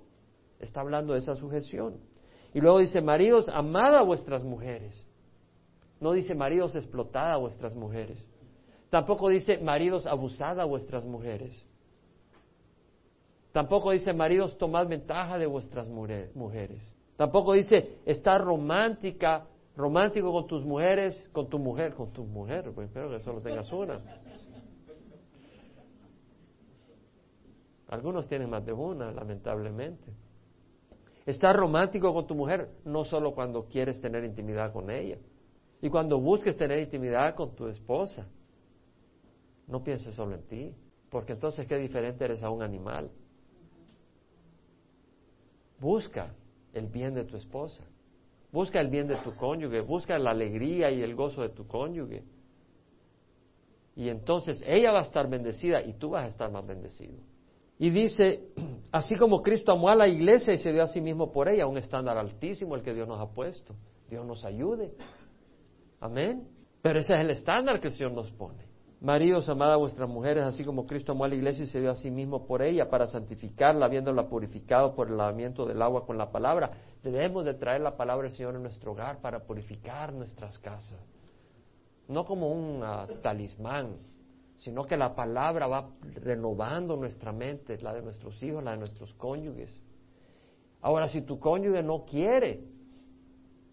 Está hablando de esa sujeción. Y luego dice, maridos, amad a vuestras mujeres. No dice maridos, explotad a vuestras mujeres. Tampoco dice maridos, abusad a vuestras mujeres. Tampoco dice maridos, tomad ventaja de vuestras mujeres. Tampoco dice estar romántica, romántico con tus mujeres, con tu mujer, con tu mujer, pues espero que solo tengas una. Algunos tienen más de una, lamentablemente. Estar romántico con tu mujer no solo cuando quieres tener intimidad con ella. Y cuando busques tener intimidad con tu esposa, no pienses solo en ti, porque entonces qué diferente eres a un animal. Busca el bien de tu esposa, busca el bien de tu cónyuge, busca la alegría y el gozo de tu cónyuge. Y entonces ella va a estar bendecida y tú vas a estar más bendecido. Y dice, así como Cristo amó a la iglesia y se dio a sí mismo por ella, un estándar altísimo el que Dios nos ha puesto. Dios nos ayude. Amén. Pero ese es el estándar que el Señor nos pone. Maridos, amad a vuestras mujeres, así como Cristo amó a la iglesia y se dio a sí mismo por ella, para santificarla, habiéndola purificado por el lavamiento del agua con la palabra. Debemos de traer la palabra del Señor en nuestro hogar para purificar nuestras casas. No como un ah, talismán, sino que la palabra va renovando nuestra mente, la de nuestros hijos, la de nuestros cónyuges. Ahora, si tu cónyuge no quiere,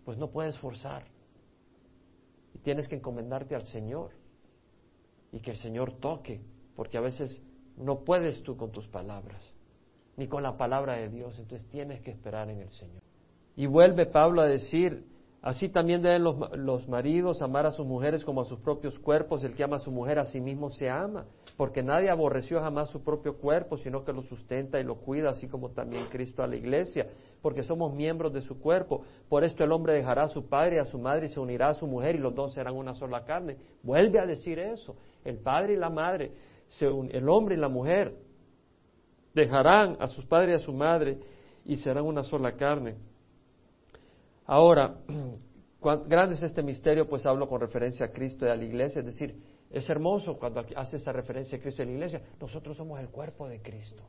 pues no puedes forzar. Y tienes que encomendarte al Señor y que el Señor toque, porque a veces no puedes tú con tus palabras, ni con la palabra de Dios, entonces tienes que esperar en el Señor. Y vuelve Pablo a decir, así también deben los, maridos amar a sus mujeres como a sus propios cuerpos, el que ama a su mujer a sí mismo se ama, porque nadie aborreció jamás su propio cuerpo, sino que lo sustenta y lo cuida, así como también Cristo a la iglesia, porque somos miembros de su cuerpo. Por esto el hombre dejará a su padre y a su madre y se unirá a su mujer y los dos serán una sola carne. Vuelve a decir eso el padre y la madre, el hombre y la mujer, dejarán a sus padres y a su madre y serán una sola carne. Ahora, grande es este misterio, pues hablo con referencia a Cristo y a la iglesia, es decir, es hermoso cuando hace esa referencia a Cristo y a la iglesia. Nosotros somos el cuerpo de Cristo.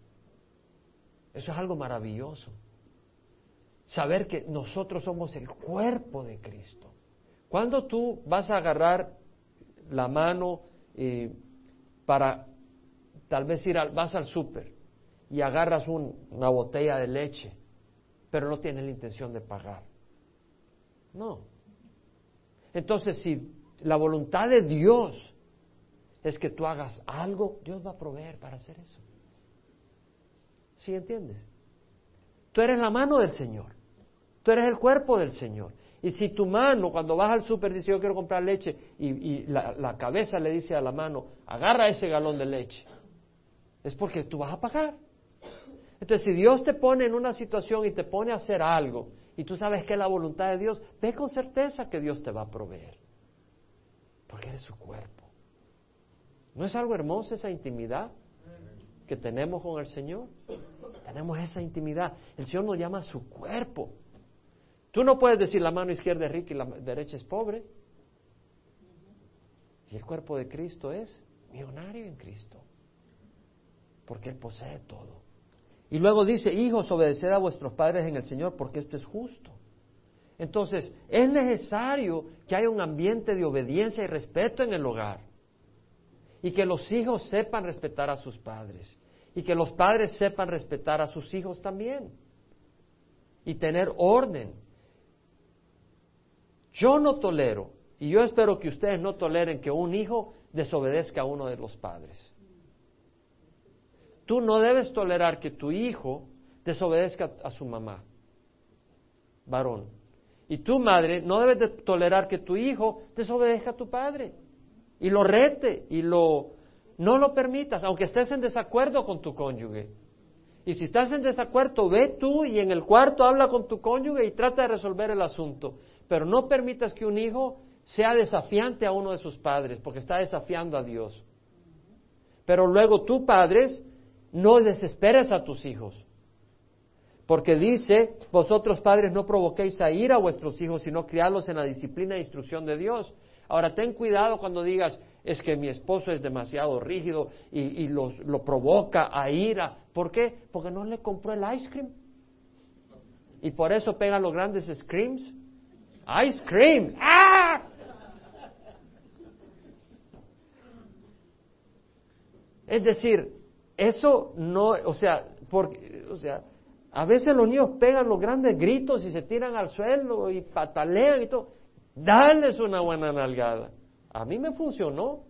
Eso es algo maravilloso. Saber que nosotros somos el cuerpo de Cristo. Cuando tú vas a agarrar la mano para tal vez ir al, vas al súper y agarras una botella de leche, pero no tienes la intención de pagar. No. Entonces, si la voluntad de Dios es que tú hagas algo, Dios va a proveer para hacer eso. ¿Sí entiendes? Tú eres la mano del Señor. Tú eres el cuerpo del Señor. Y si tu mano, cuando vas al súper, dice yo quiero comprar leche, y, la, cabeza le dice a la mano, agarra ese galón de leche, es porque tú vas a pagar. Entonces, si Dios te pone en una situación y te pone a hacer algo, y tú sabes que es la voluntad de Dios, ve con certeza que Dios te va a proveer. Porque eres su cuerpo. ¿No es algo hermoso esa intimidad que tenemos con el Señor? Tenemos esa intimidad. El Señor nos llama su cuerpo. Tú no puedes decir la mano izquierda es rica y la derecha es pobre. Y el cuerpo de Cristo es millonario en Cristo, porque Él posee todo. Y luego dice, hijos, obedeced a vuestros padres en el Señor, porque esto es justo. Entonces, es necesario que haya un ambiente de obediencia y respeto en el hogar. Y que los hijos sepan respetar a sus padres. Y que los padres sepan respetar a sus hijos también. Y tener orden. Yo no tolero, y yo espero que ustedes no toleren que un hijo desobedezca a uno de los padres. Tú no debes tolerar que tu hijo desobedezca a su mamá, varón. Y tu madre no debes de tolerar que tu hijo desobedezca a tu padre. Y lo rete y lo no lo permitas, aunque estés en desacuerdo con tu cónyuge. Y si estás en desacuerdo, ve tú y en el cuarto habla con tu cónyuge y trata de resolver el asunto. Pero no permitas que un hijo sea desafiante a uno de sus padres, porque está desafiando a Dios. Pero luego tú, padres, no desesperes a tus hijos. Porque dice, vosotros padres no provoquéis a ir a vuestros hijos, sino criarlos en la disciplina e instrucción de Dios. Ahora, ten cuidado cuando digas, es que mi esposo es demasiado rígido y, lo provoca a ira. ¿Por qué? Porque no le compró el ice cream. Y por eso pega los grandes screams. Ice cream. ¡Ah! Es decir, eso no, o sea, porque, o sea, a veces los niños pegan los grandes gritos y se tiran al suelo y patalean y todo. Dales una buena nalgada. A mí me funcionó.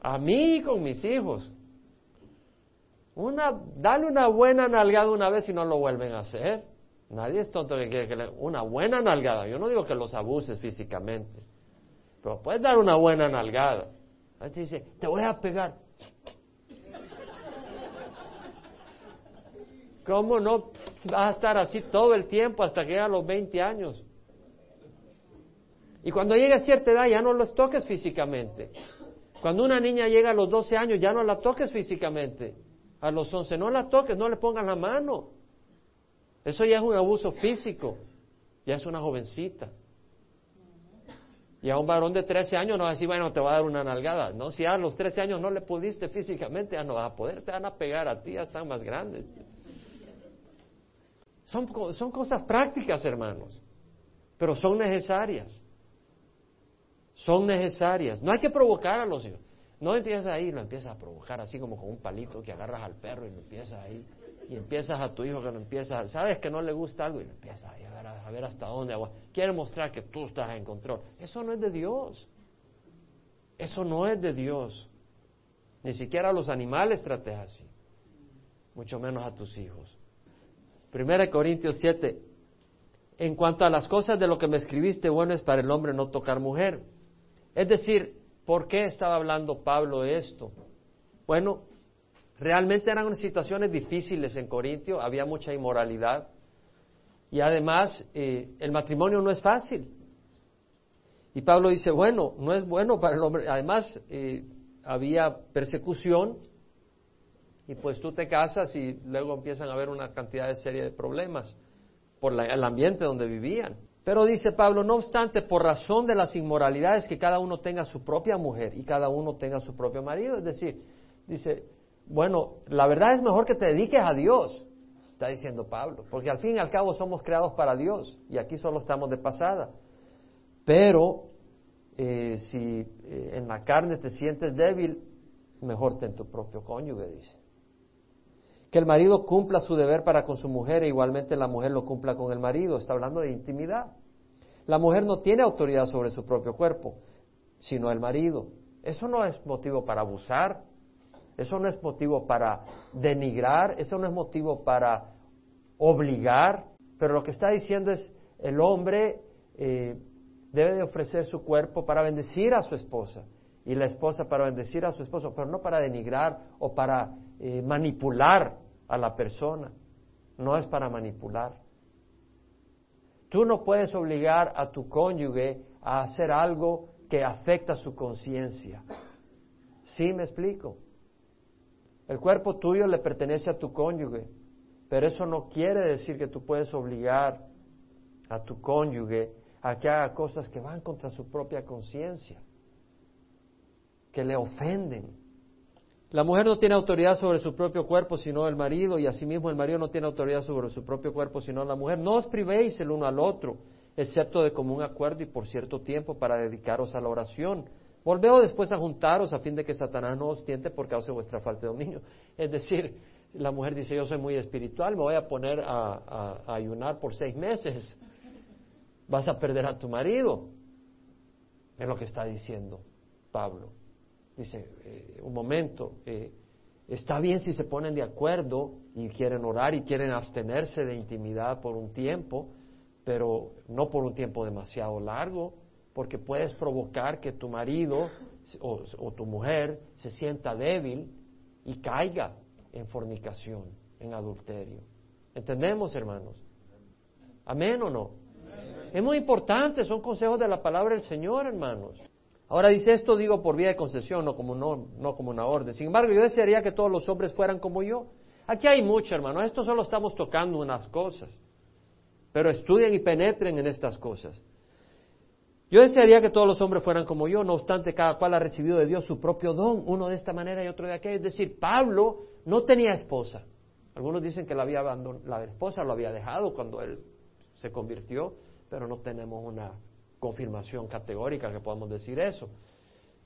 A mí y con mis hijos. Una, dale una buena nalgada una vez y no lo vuelven a hacer. Nadie es tonto que quiere que le... Una buena nalgada. Yo no digo que los abuses físicamente. Pero puedes dar una buena nalgada. Así dice, te voy a pegar. ¿Cómo no vas a estar así todo el tiempo hasta que a los 20 años? Y cuando llegue a cierta edad ya no los toques físicamente. Cuando una niña llega a los 12 años ya no la toques físicamente. A los 11 no la toques, no le pongas la mano. Eso ya es un abuso físico. Ya es una jovencita. Y a un varón de 13 años no va a decir, bueno, te va a dar una nalgada. No, si a los 13 años no le pudiste físicamente, ya no vas a poder, te van a pegar a ti, ya están más grandes. Son, son cosas prácticas, hermanos, pero son necesarias. Son necesarias. No hay que provocar a los hijos. No empiezas ahí, lo empiezas a provocar así como con un palito que agarras al perro y lo empiezas ahí. Y empiezas a tu hijo que lo empieza, sabes que no le gusta algo y lo empiezas a ver, a ver hasta dónde. Quiere mostrar que tú estás en control. Eso no es de Dios. Eso no es de Dios. Ni siquiera a los animales trates así. Mucho menos a tus hijos. Primera Corintios 7. En cuanto a las cosas de lo que me escribiste, bueno es para el hombre no tocar mujer. Es decir, ¿por qué estaba hablando Pablo de esto? Bueno, realmente eran situaciones difíciles en Corintio, había mucha inmoralidad y además eh, el matrimonio no es fácil. Y Pablo dice, bueno, no es bueno para el hombre. Además, eh, había persecución y pues tú te casas y luego empiezan a haber una cantidad de serie de problemas por el ambiente donde vivían. Pero dice Pablo, no obstante, por razón de las inmoralidades, que cada uno tenga su propia mujer y cada uno tenga su propio marido. Es decir, dice, bueno, la verdad es mejor que te dediques a Dios, está diciendo Pablo, porque al fin y al cabo somos creados para Dios y aquí solo estamos de pasada. Pero eh, si eh, en la carne te sientes débil, mejor ten tu propio cónyuge, dice que el marido cumpla su deber para con su mujer e igualmente la mujer lo cumpla con el marido. Está hablando de intimidad. La mujer no tiene autoridad sobre su propio cuerpo, sino el marido. Eso no es motivo para abusar, eso no es motivo para denigrar, eso no es motivo para obligar, pero lo que está diciendo es el hombre eh, debe de ofrecer su cuerpo para bendecir a su esposa y la esposa para bendecir a su esposo, pero no para denigrar o para eh, manipular a la persona. No es para manipular. Tú no puedes obligar a tu cónyuge a hacer algo que afecta su conciencia. ¿Sí me explico? El cuerpo tuyo le pertenece a tu cónyuge, pero eso no quiere decir que tú puedes obligar a tu cónyuge a que haga cosas que van contra su propia conciencia, que le ofenden. La mujer no tiene autoridad sobre su propio cuerpo sino el marido, y asimismo el marido no tiene autoridad sobre su propio cuerpo sino la mujer. No os privéis el uno al otro, excepto de común acuerdo y por cierto tiempo para dedicaros a la oración. Volveo después a juntaros a fin de que Satanás no os tiente por causa de vuestra falta de dominio. Es decir, la mujer dice, yo soy muy espiritual, me voy a poner a, a ayunar por seis meses. Vas a perder a tu marido. Es lo que está diciendo Pablo. Dice, eh, un momento, eh, está bien si se ponen de acuerdo y quieren orar y quieren abstenerse de intimidad por un tiempo, pero no por un tiempo demasiado largo, porque puedes provocar que tu marido o, o tu mujer se sienta débil y caiga en fornicación, en adulterio. ¿Entendemos, hermanos? ¿Amén o no? Es muy importante, son consejos de la palabra del Señor, hermanos. Ahora dice esto, digo por vía de concesión, no como, no, no como una orden. Sin embargo, yo desearía que todos los hombres fueran como yo. Aquí hay mucho, hermano. Esto solo estamos tocando unas cosas. Pero estudien y penetren en estas cosas. Yo desearía que todos los hombres fueran como yo, no obstante, cada cual ha recibido de Dios su propio don, uno de esta manera y otro de aquella. Es decir, Pablo no tenía esposa. Algunos dicen que la, había la esposa lo había dejado cuando él se convirtió, pero no tenemos una confirmación categórica que podamos decir eso.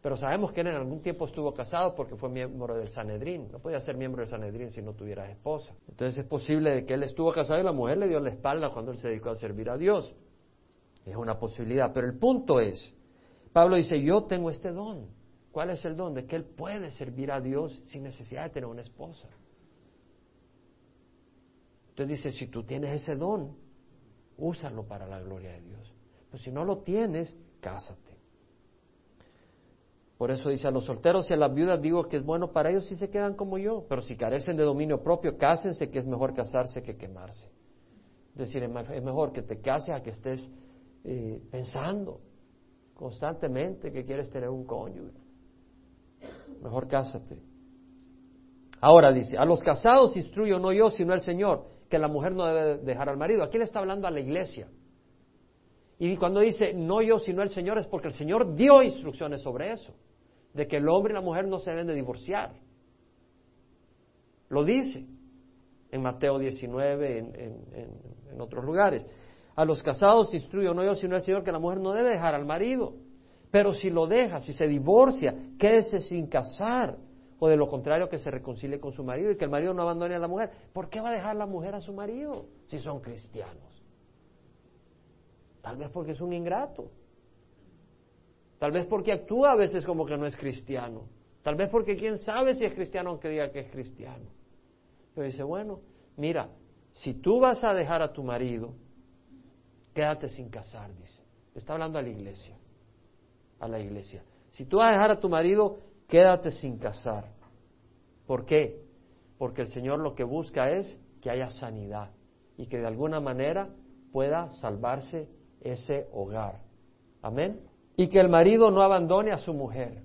Pero sabemos que él en algún tiempo estuvo casado porque fue miembro del Sanedrín. No podía ser miembro del Sanedrín si no tuviera esposa. Entonces es posible que él estuvo casado y la mujer le dio la espalda cuando él se dedicó a servir a Dios. Es una posibilidad. Pero el punto es, Pablo dice, yo tengo este don. ¿Cuál es el don? De que él puede servir a Dios sin necesidad de tener una esposa. Entonces dice, si tú tienes ese don, úsalo para la gloria de Dios. Pero si no lo tienes, cásate. Por eso dice a los solteros y a las viudas digo que es bueno para ellos si se quedan como yo, pero si carecen de dominio propio, cásense que es mejor casarse que quemarse. Es decir, es mejor que te cases a que estés eh, pensando constantemente que quieres tener un cónyuge. Mejor cásate. Ahora dice, a los casados instruyo no yo, sino el Señor, que la mujer no debe dejar al marido. Aquí le está hablando a la iglesia. Y cuando dice no yo, sino el Señor, es porque el Señor dio instrucciones sobre eso, de que el hombre y la mujer no se deben de divorciar. Lo dice en Mateo 19, en, otros lugares. A los casados instruyo no yo, sino el Señor, que la mujer no debe dejar al marido. Pero si lo deja, si se divorcia, quédese sin casar. O de lo contrario, que se reconcilie con su marido y que el marido no abandone a la mujer. ¿Por qué va a dejar la mujer a su marido si son cristianos? Tal vez porque es un ingrato. Tal vez porque actúa a veces como que no es cristiano. Tal vez porque quién sabe si es cristiano aunque diga que es cristiano. Pero dice, bueno, mira, si tú vas a dejar a tu marido, quédate sin casar, dice. Está hablando a la iglesia. A la iglesia. Si tú vas a dejar a tu marido, quédate sin casar. ¿Por qué? Porque el Señor lo que busca es que haya sanidad y que de alguna manera pueda salvarse ese hogar. Amén. Y que el marido no abandone a su mujer.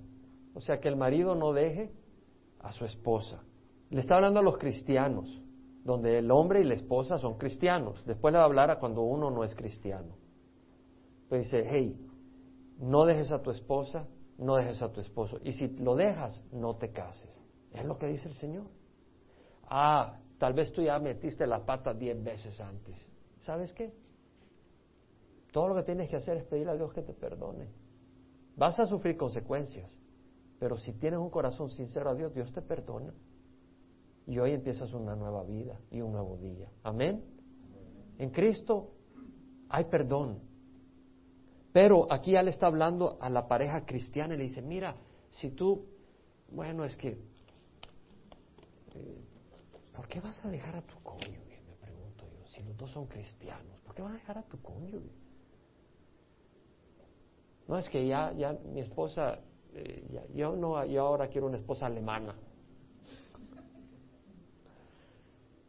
O sea, que el marido no deje a su esposa. Le está hablando a los cristianos, donde el hombre y la esposa son cristianos. Después le va a hablar a cuando uno no es cristiano. Pero dice, hey, no dejes a tu esposa, no dejes a tu esposo. Y si lo dejas, no te cases. Es lo que dice el Señor. Ah, tal vez tú ya metiste la pata diez veces antes. ¿Sabes qué? Todo lo que tienes que hacer es pedirle a Dios que te perdone. Vas a sufrir consecuencias, pero si tienes un corazón sincero a Dios, Dios te perdona. Y hoy empiezas una nueva vida y un nuevo día. Amén. En Cristo hay perdón. Pero aquí ya le está hablando a la pareja cristiana y le dice, mira, si tú, bueno, es que, eh, ¿por qué vas a dejar a tu cónyuge? Me pregunto yo, si los dos son cristianos, ¿por qué vas a dejar a tu cónyuge? No es que ya, ya mi esposa, eh, yo no, yo ahora quiero una esposa alemana.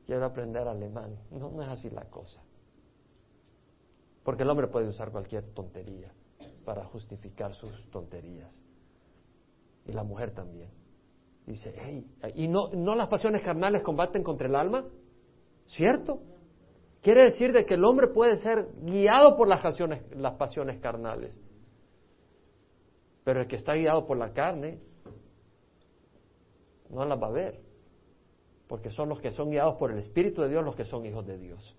Quiero aprender alemán. No, es así la cosa. Porque el hombre puede usar cualquier tontería para justificar sus tonterías. Y la mujer también. Dice, hey, ¿y no, no las pasiones carnales combaten contra el alma? ¿Cierto? Quiere decir de que el hombre puede ser guiado por las pasiones, las pasiones carnales. Pero el que está guiado por la carne no las va a ver, porque son los que son guiados por el Espíritu de Dios los que son hijos de Dios.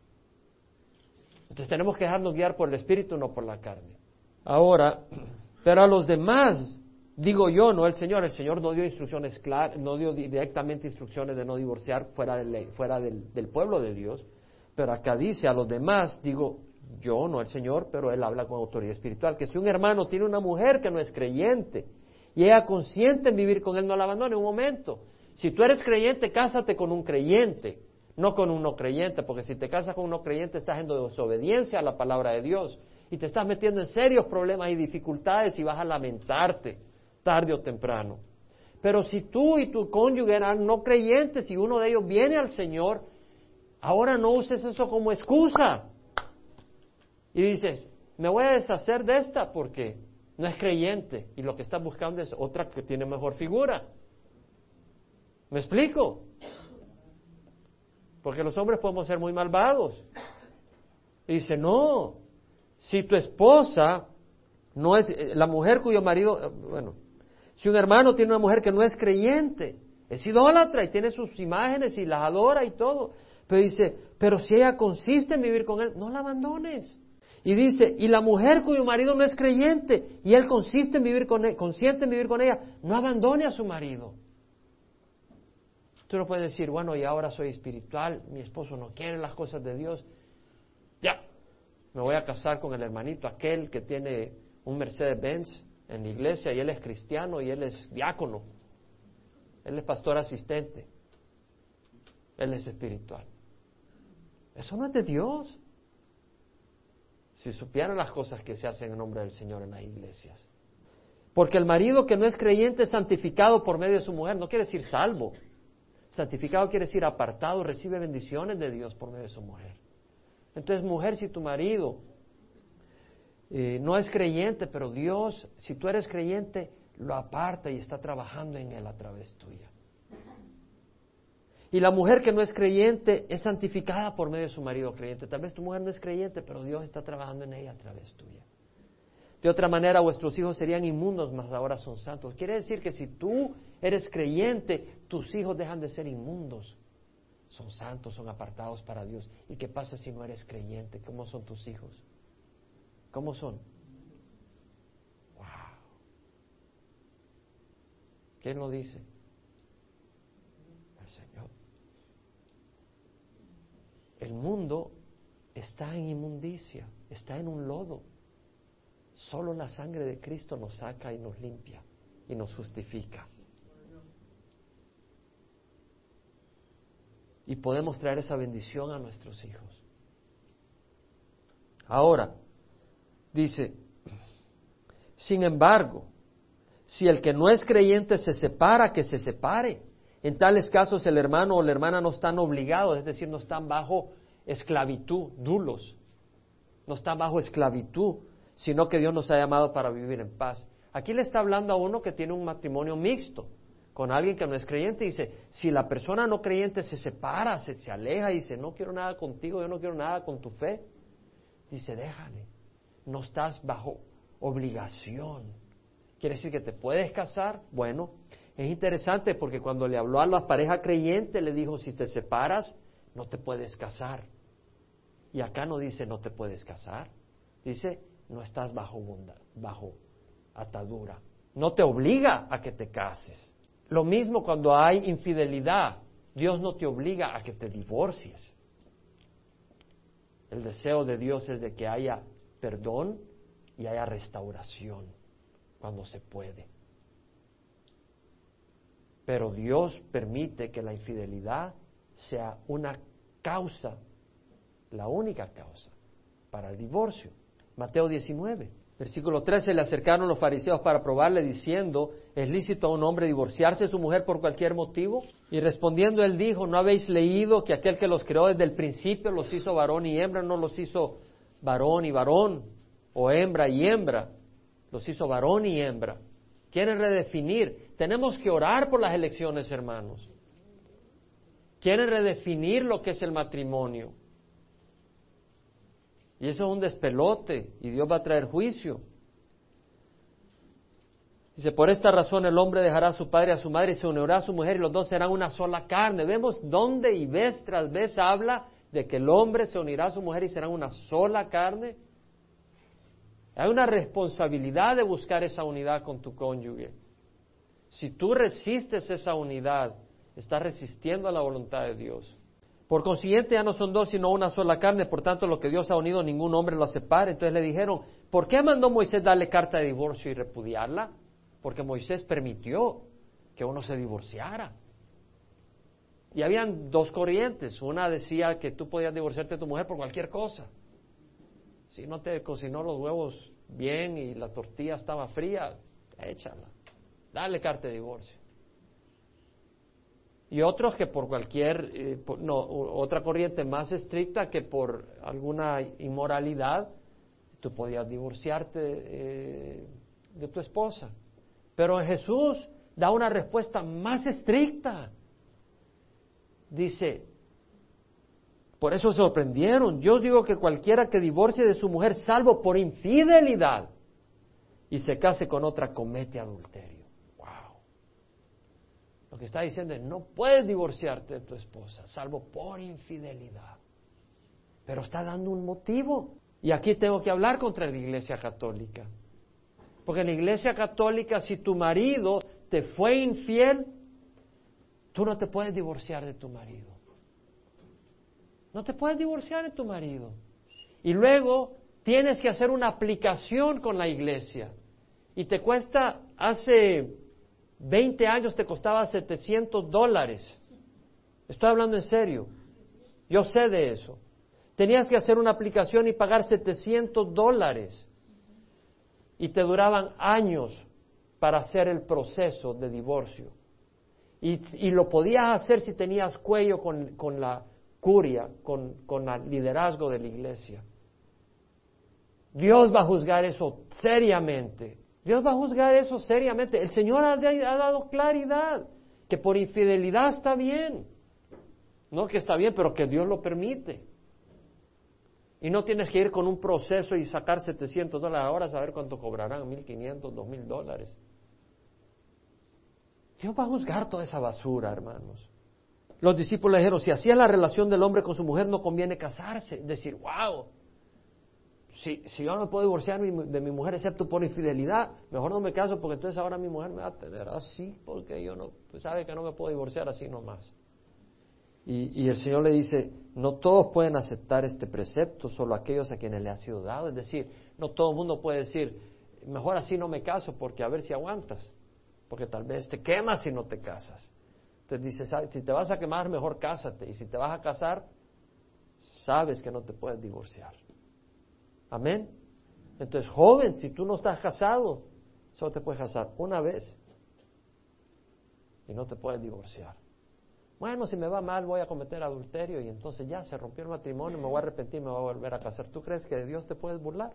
Entonces tenemos que dejarnos guiar por el Espíritu, no por la carne. Ahora, pero a los demás, digo yo, no el Señor, el Señor no dio instrucciones claras, no dio directamente instrucciones de no divorciar fuera, fuera del pueblo de Dios, pero acá dice a los demás, digo, yo, no el Señor, pero él habla con autoridad espiritual, que si un hermano tiene una mujer que no es creyente y ella consciente en vivir con él, no la abandone un momento. Si tú eres creyente, cásate con un creyente, no con un no creyente, porque si te casas con un no creyente estás en desobediencia a la palabra de Dios y te estás metiendo en serios problemas y dificultades y vas a lamentarte tarde o temprano. Pero si tú y tu cónyuge eran no creyentes y uno de ellos viene al Señor, ahora no uses eso como excusa. Y dices, me voy a deshacer de esta porque no es creyente y lo que está buscando es otra que tiene mejor figura. ¿Me explico? porque los hombres podemos ser muy malvados. Y dice, no, si tu esposa no es, eh, la mujer cuyo marido, eh, bueno, si un hermano tiene una mujer que no es creyente, es idólatra y tiene sus imágenes y las adora y todo, pero dice, pero si ella consiste en vivir con él, no la abandones. Y dice, y la mujer cuyo marido no es creyente y él consiste en vivir con él, consiente en vivir con ella, no abandone a su marido. Tú no puedes decir, bueno, y ahora soy espiritual, mi esposo no quiere las cosas de Dios. Ya, me voy a casar con el hermanito aquel que tiene un Mercedes Benz en la iglesia y él es cristiano y él es diácono. Él es pastor asistente. Él es espiritual. Eso no es de Dios. Si supieran las cosas que se hacen en nombre del Señor en las iglesias. Porque el marido que no es creyente es santificado por medio de su mujer, no quiere decir salvo. Santificado quiere decir apartado, recibe bendiciones de Dios por medio de su mujer. Entonces, mujer, si tu marido eh, no es creyente, pero Dios, si tú eres creyente, lo aparta y está trabajando en él a través tuya. Y la mujer que no es creyente es santificada por medio de su marido creyente. Tal vez tu mujer no es creyente, pero Dios está trabajando en ella a través tuya. De otra manera, vuestros hijos serían inmundos, mas ahora son santos. Quiere decir que si tú eres creyente, tus hijos dejan de ser inmundos. Son santos, son apartados para Dios. ¿Y qué pasa si no eres creyente? ¿Cómo son tus hijos? ¿Cómo son? Wow. ¿Quién lo dice? El Señor. El mundo está en inmundicia, está en un lodo. Solo la sangre de Cristo nos saca y nos limpia y nos justifica. Y podemos traer esa bendición a nuestros hijos. Ahora, dice, sin embargo, si el que no es creyente se separa, que se separe. En tales casos el hermano o la hermana no están obligados, es decir, no están bajo esclavitud, dulos, no están bajo esclavitud sino que Dios nos ha llamado para vivir en paz. Aquí le está hablando a uno que tiene un matrimonio mixto con alguien que no es creyente. Dice, si la persona no creyente se separa, se, se aleja y dice, no quiero nada contigo, yo no quiero nada con tu fe, dice, déjale, no estás bajo obligación. ¿Quiere decir que te puedes casar? Bueno, es interesante porque cuando le habló a la pareja creyente le dijo, si te separas, no te puedes casar. Y acá no dice, no te puedes casar. Dice, no estás bajo, bajo atadura. No te obliga a que te cases. Lo mismo cuando hay infidelidad. Dios no te obliga a que te divorcies. El deseo de Dios es de que haya perdón y haya restauración cuando se puede. Pero Dios permite que la infidelidad sea una causa, la única causa para el divorcio. Mateo 19, versículo 13, le acercaron los fariseos para probarle diciendo, ¿es lícito a un hombre divorciarse de su mujer por cualquier motivo? Y respondiendo él dijo, ¿no habéis leído que aquel que los creó desde el principio los hizo varón y hembra, no los hizo varón y varón, o hembra y hembra, los hizo varón y hembra? Quieren redefinir. Tenemos que orar por las elecciones, hermanos. Quieren redefinir lo que es el matrimonio. Y eso es un despelote y Dios va a traer juicio. Dice, por esta razón el hombre dejará a su padre y a su madre y se unirá a su mujer y los dos serán una sola carne. Vemos dónde y vez tras vez habla de que el hombre se unirá a su mujer y serán una sola carne. Hay una responsabilidad de buscar esa unidad con tu cónyuge. Si tú resistes esa unidad, estás resistiendo a la voluntad de Dios. Por consiguiente ya no son dos sino una sola carne, por tanto lo que Dios ha unido ningún hombre lo separe. Entonces le dijeron, ¿por qué mandó Moisés darle carta de divorcio y repudiarla? Porque Moisés permitió que uno se divorciara. Y habían dos corrientes. Una decía que tú podías divorciarte de tu mujer por cualquier cosa. Si no te cocinó los huevos bien y la tortilla estaba fría, échala. Dale carta de divorcio y otros que por cualquier, eh, no, otra corriente más estricta que por alguna inmoralidad, tú podías divorciarte eh, de tu esposa. Pero Jesús da una respuesta más estricta. Dice, Por eso se sorprendieron. Yo digo que cualquiera que divorcie de su mujer salvo por infidelidad y se case con otra comete adulterio. Wow. Lo que está diciendo es, no puedes divorciarte de tu esposa, salvo por infidelidad. Pero está dando un motivo. Y aquí tengo que hablar contra la Iglesia Católica. Porque en la Iglesia Católica, si tu marido te fue infiel, tú no te puedes divorciar de tu marido. No te puedes divorciar de tu marido. Y luego tienes que hacer una aplicación con la iglesia. Y te cuesta, hace 20 años te costaba 700 dólares. Estoy hablando en serio. Yo sé de eso. Tenías que hacer una aplicación y pagar 700 dólares. Y te duraban años para hacer el proceso de divorcio. Y, lo podías hacer si tenías cuello con, con la curia, con, con el liderazgo de la iglesia. Dios va a juzgar eso seriamente. Dios va a juzgar eso seriamente. El Señor ha, ha, dado claridad que por infidelidad está bien. No que está bien, pero que Dios lo permite. Y no tienes que ir con un proceso y sacar 700 dólares ahora a saber cuánto cobrarán, 1.500, 2.000 dólares. Dios va a juzgar toda esa basura, hermanos los discípulos dijeron, si así es la relación del hombre con su mujer, no conviene casarse. Decir, wow, si, yo no puedo divorciar de mi mujer excepto por infidelidad, mejor no me caso porque entonces ahora mi mujer me va a tener así, porque yo no, pues sabe que no me puedo divorciar así nomás. Y, y el Señor le dice, no todos pueden aceptar este precepto, solo aquellos a quienes le ha sido dado. Es decir, no todo el mundo puede decir, mejor así no me caso porque a ver si aguantas, porque tal vez te quemas si no te casas. Entonces dice, si te vas a quemar, mejor cásate. Y si te vas a casar, sabes que no te puedes divorciar. Amén. Entonces, joven, si tú no estás casado, solo te puedes casar una vez. Y no te puedes divorciar. Bueno, si me va mal, voy a cometer adulterio y entonces ya se rompió el matrimonio, me voy a arrepentir, me voy a volver a casar. ¿Tú crees que de Dios te puedes burlar?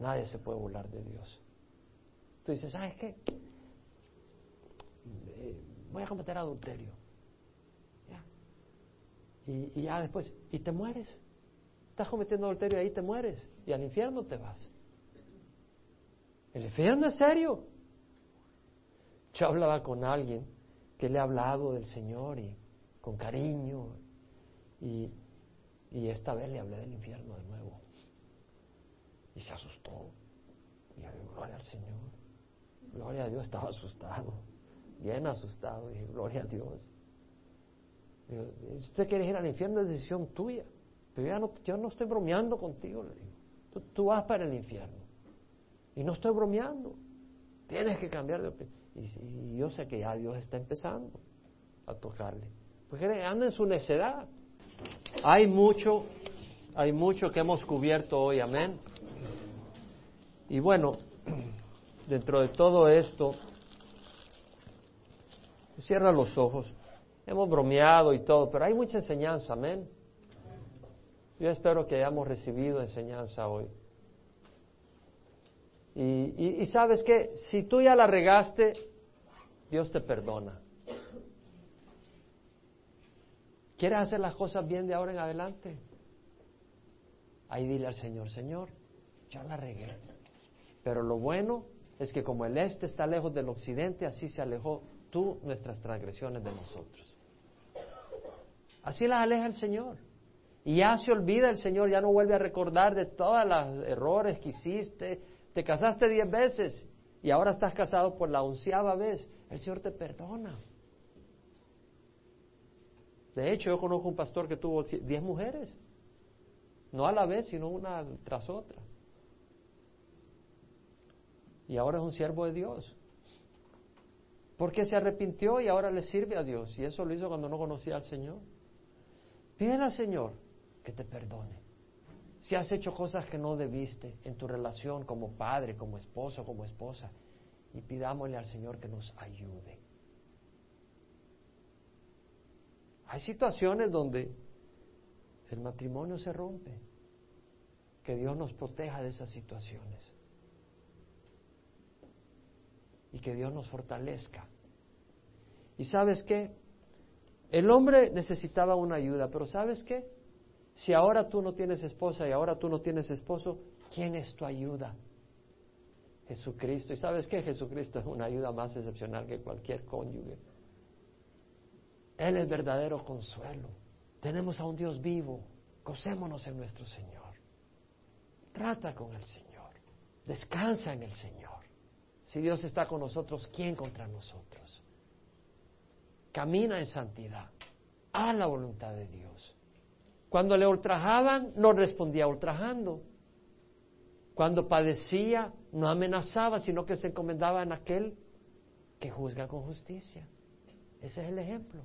Nadie se puede burlar de Dios. Tú dices, ¿sabes qué? Voy a cometer adulterio. Y, ya después, y te mueres. Estás cometiendo adulterio y ahí te mueres. Y al infierno te vas. El infierno es serio. Yo hablaba con alguien que le ha hablado del Señor y con cariño. Y, y esta vez le hablé del infierno de nuevo. Y se asustó. Y yo gloria al Señor. Gloria a Dios, estaba asustado bien asustado. Dije, gloria a Dios. Si usted quiere ir al infierno es decisión tuya. Pero ya no, yo no estoy bromeando contigo, le digo. Tú, vas para el infierno. Y no estoy bromeando. Tienes que cambiar de opinión. Y, yo sé que ya Dios está empezando a tocarle. Porque anda en su necedad. Hay mucho, hay mucho que hemos cubierto hoy, amén. Y bueno, dentro de todo esto, Cierra los ojos. Hemos bromeado y todo, pero hay mucha enseñanza, amén. Yo espero que hayamos recibido enseñanza hoy. Y, sabes que si tú ya la regaste, Dios te perdona. ¿Quieres hacer las cosas bien de ahora en adelante? Ahí dile al Señor, Señor, ya la regué. Pero lo bueno es que como el este está lejos del occidente, así se alejó tú nuestras transgresiones de nosotros. Así las aleja el Señor. Y ya se olvida el Señor, ya no vuelve a recordar de todos los errores que hiciste. Te casaste diez veces y ahora estás casado por la onceava vez. El Señor te perdona. De hecho, yo conozco un pastor que tuvo diez mujeres. No a la vez, sino una tras otra. Y ahora es un siervo de Dios. Porque se arrepintió y ahora le sirve a Dios. Y eso lo hizo cuando no conocía al Señor. Pídele al Señor que te perdone. Si has hecho cosas que no debiste en tu relación como padre, como esposo, como esposa, y pidámosle al Señor que nos ayude. Hay situaciones donde el matrimonio se rompe. Que Dios nos proteja de esas situaciones y que Dios nos fortalezca. ¿Y sabes qué? El hombre necesitaba una ayuda, pero ¿sabes qué? Si ahora tú no tienes esposa y ahora tú no tienes esposo, ¿quién es tu ayuda? Jesucristo. ¿Y sabes qué? Jesucristo es una ayuda más excepcional que cualquier cónyuge. Él es verdadero consuelo. Tenemos a un Dios vivo. Gocémonos en nuestro Señor. Trata con el Señor. Descansa en el Señor. Si Dios está con nosotros, ¿quién contra nosotros? Camina en santidad. A la voluntad de Dios. Cuando le ultrajaban, no respondía ultrajando. Cuando padecía, no amenazaba, sino que se encomendaba en aquel que juzga con justicia. Ese es el ejemplo.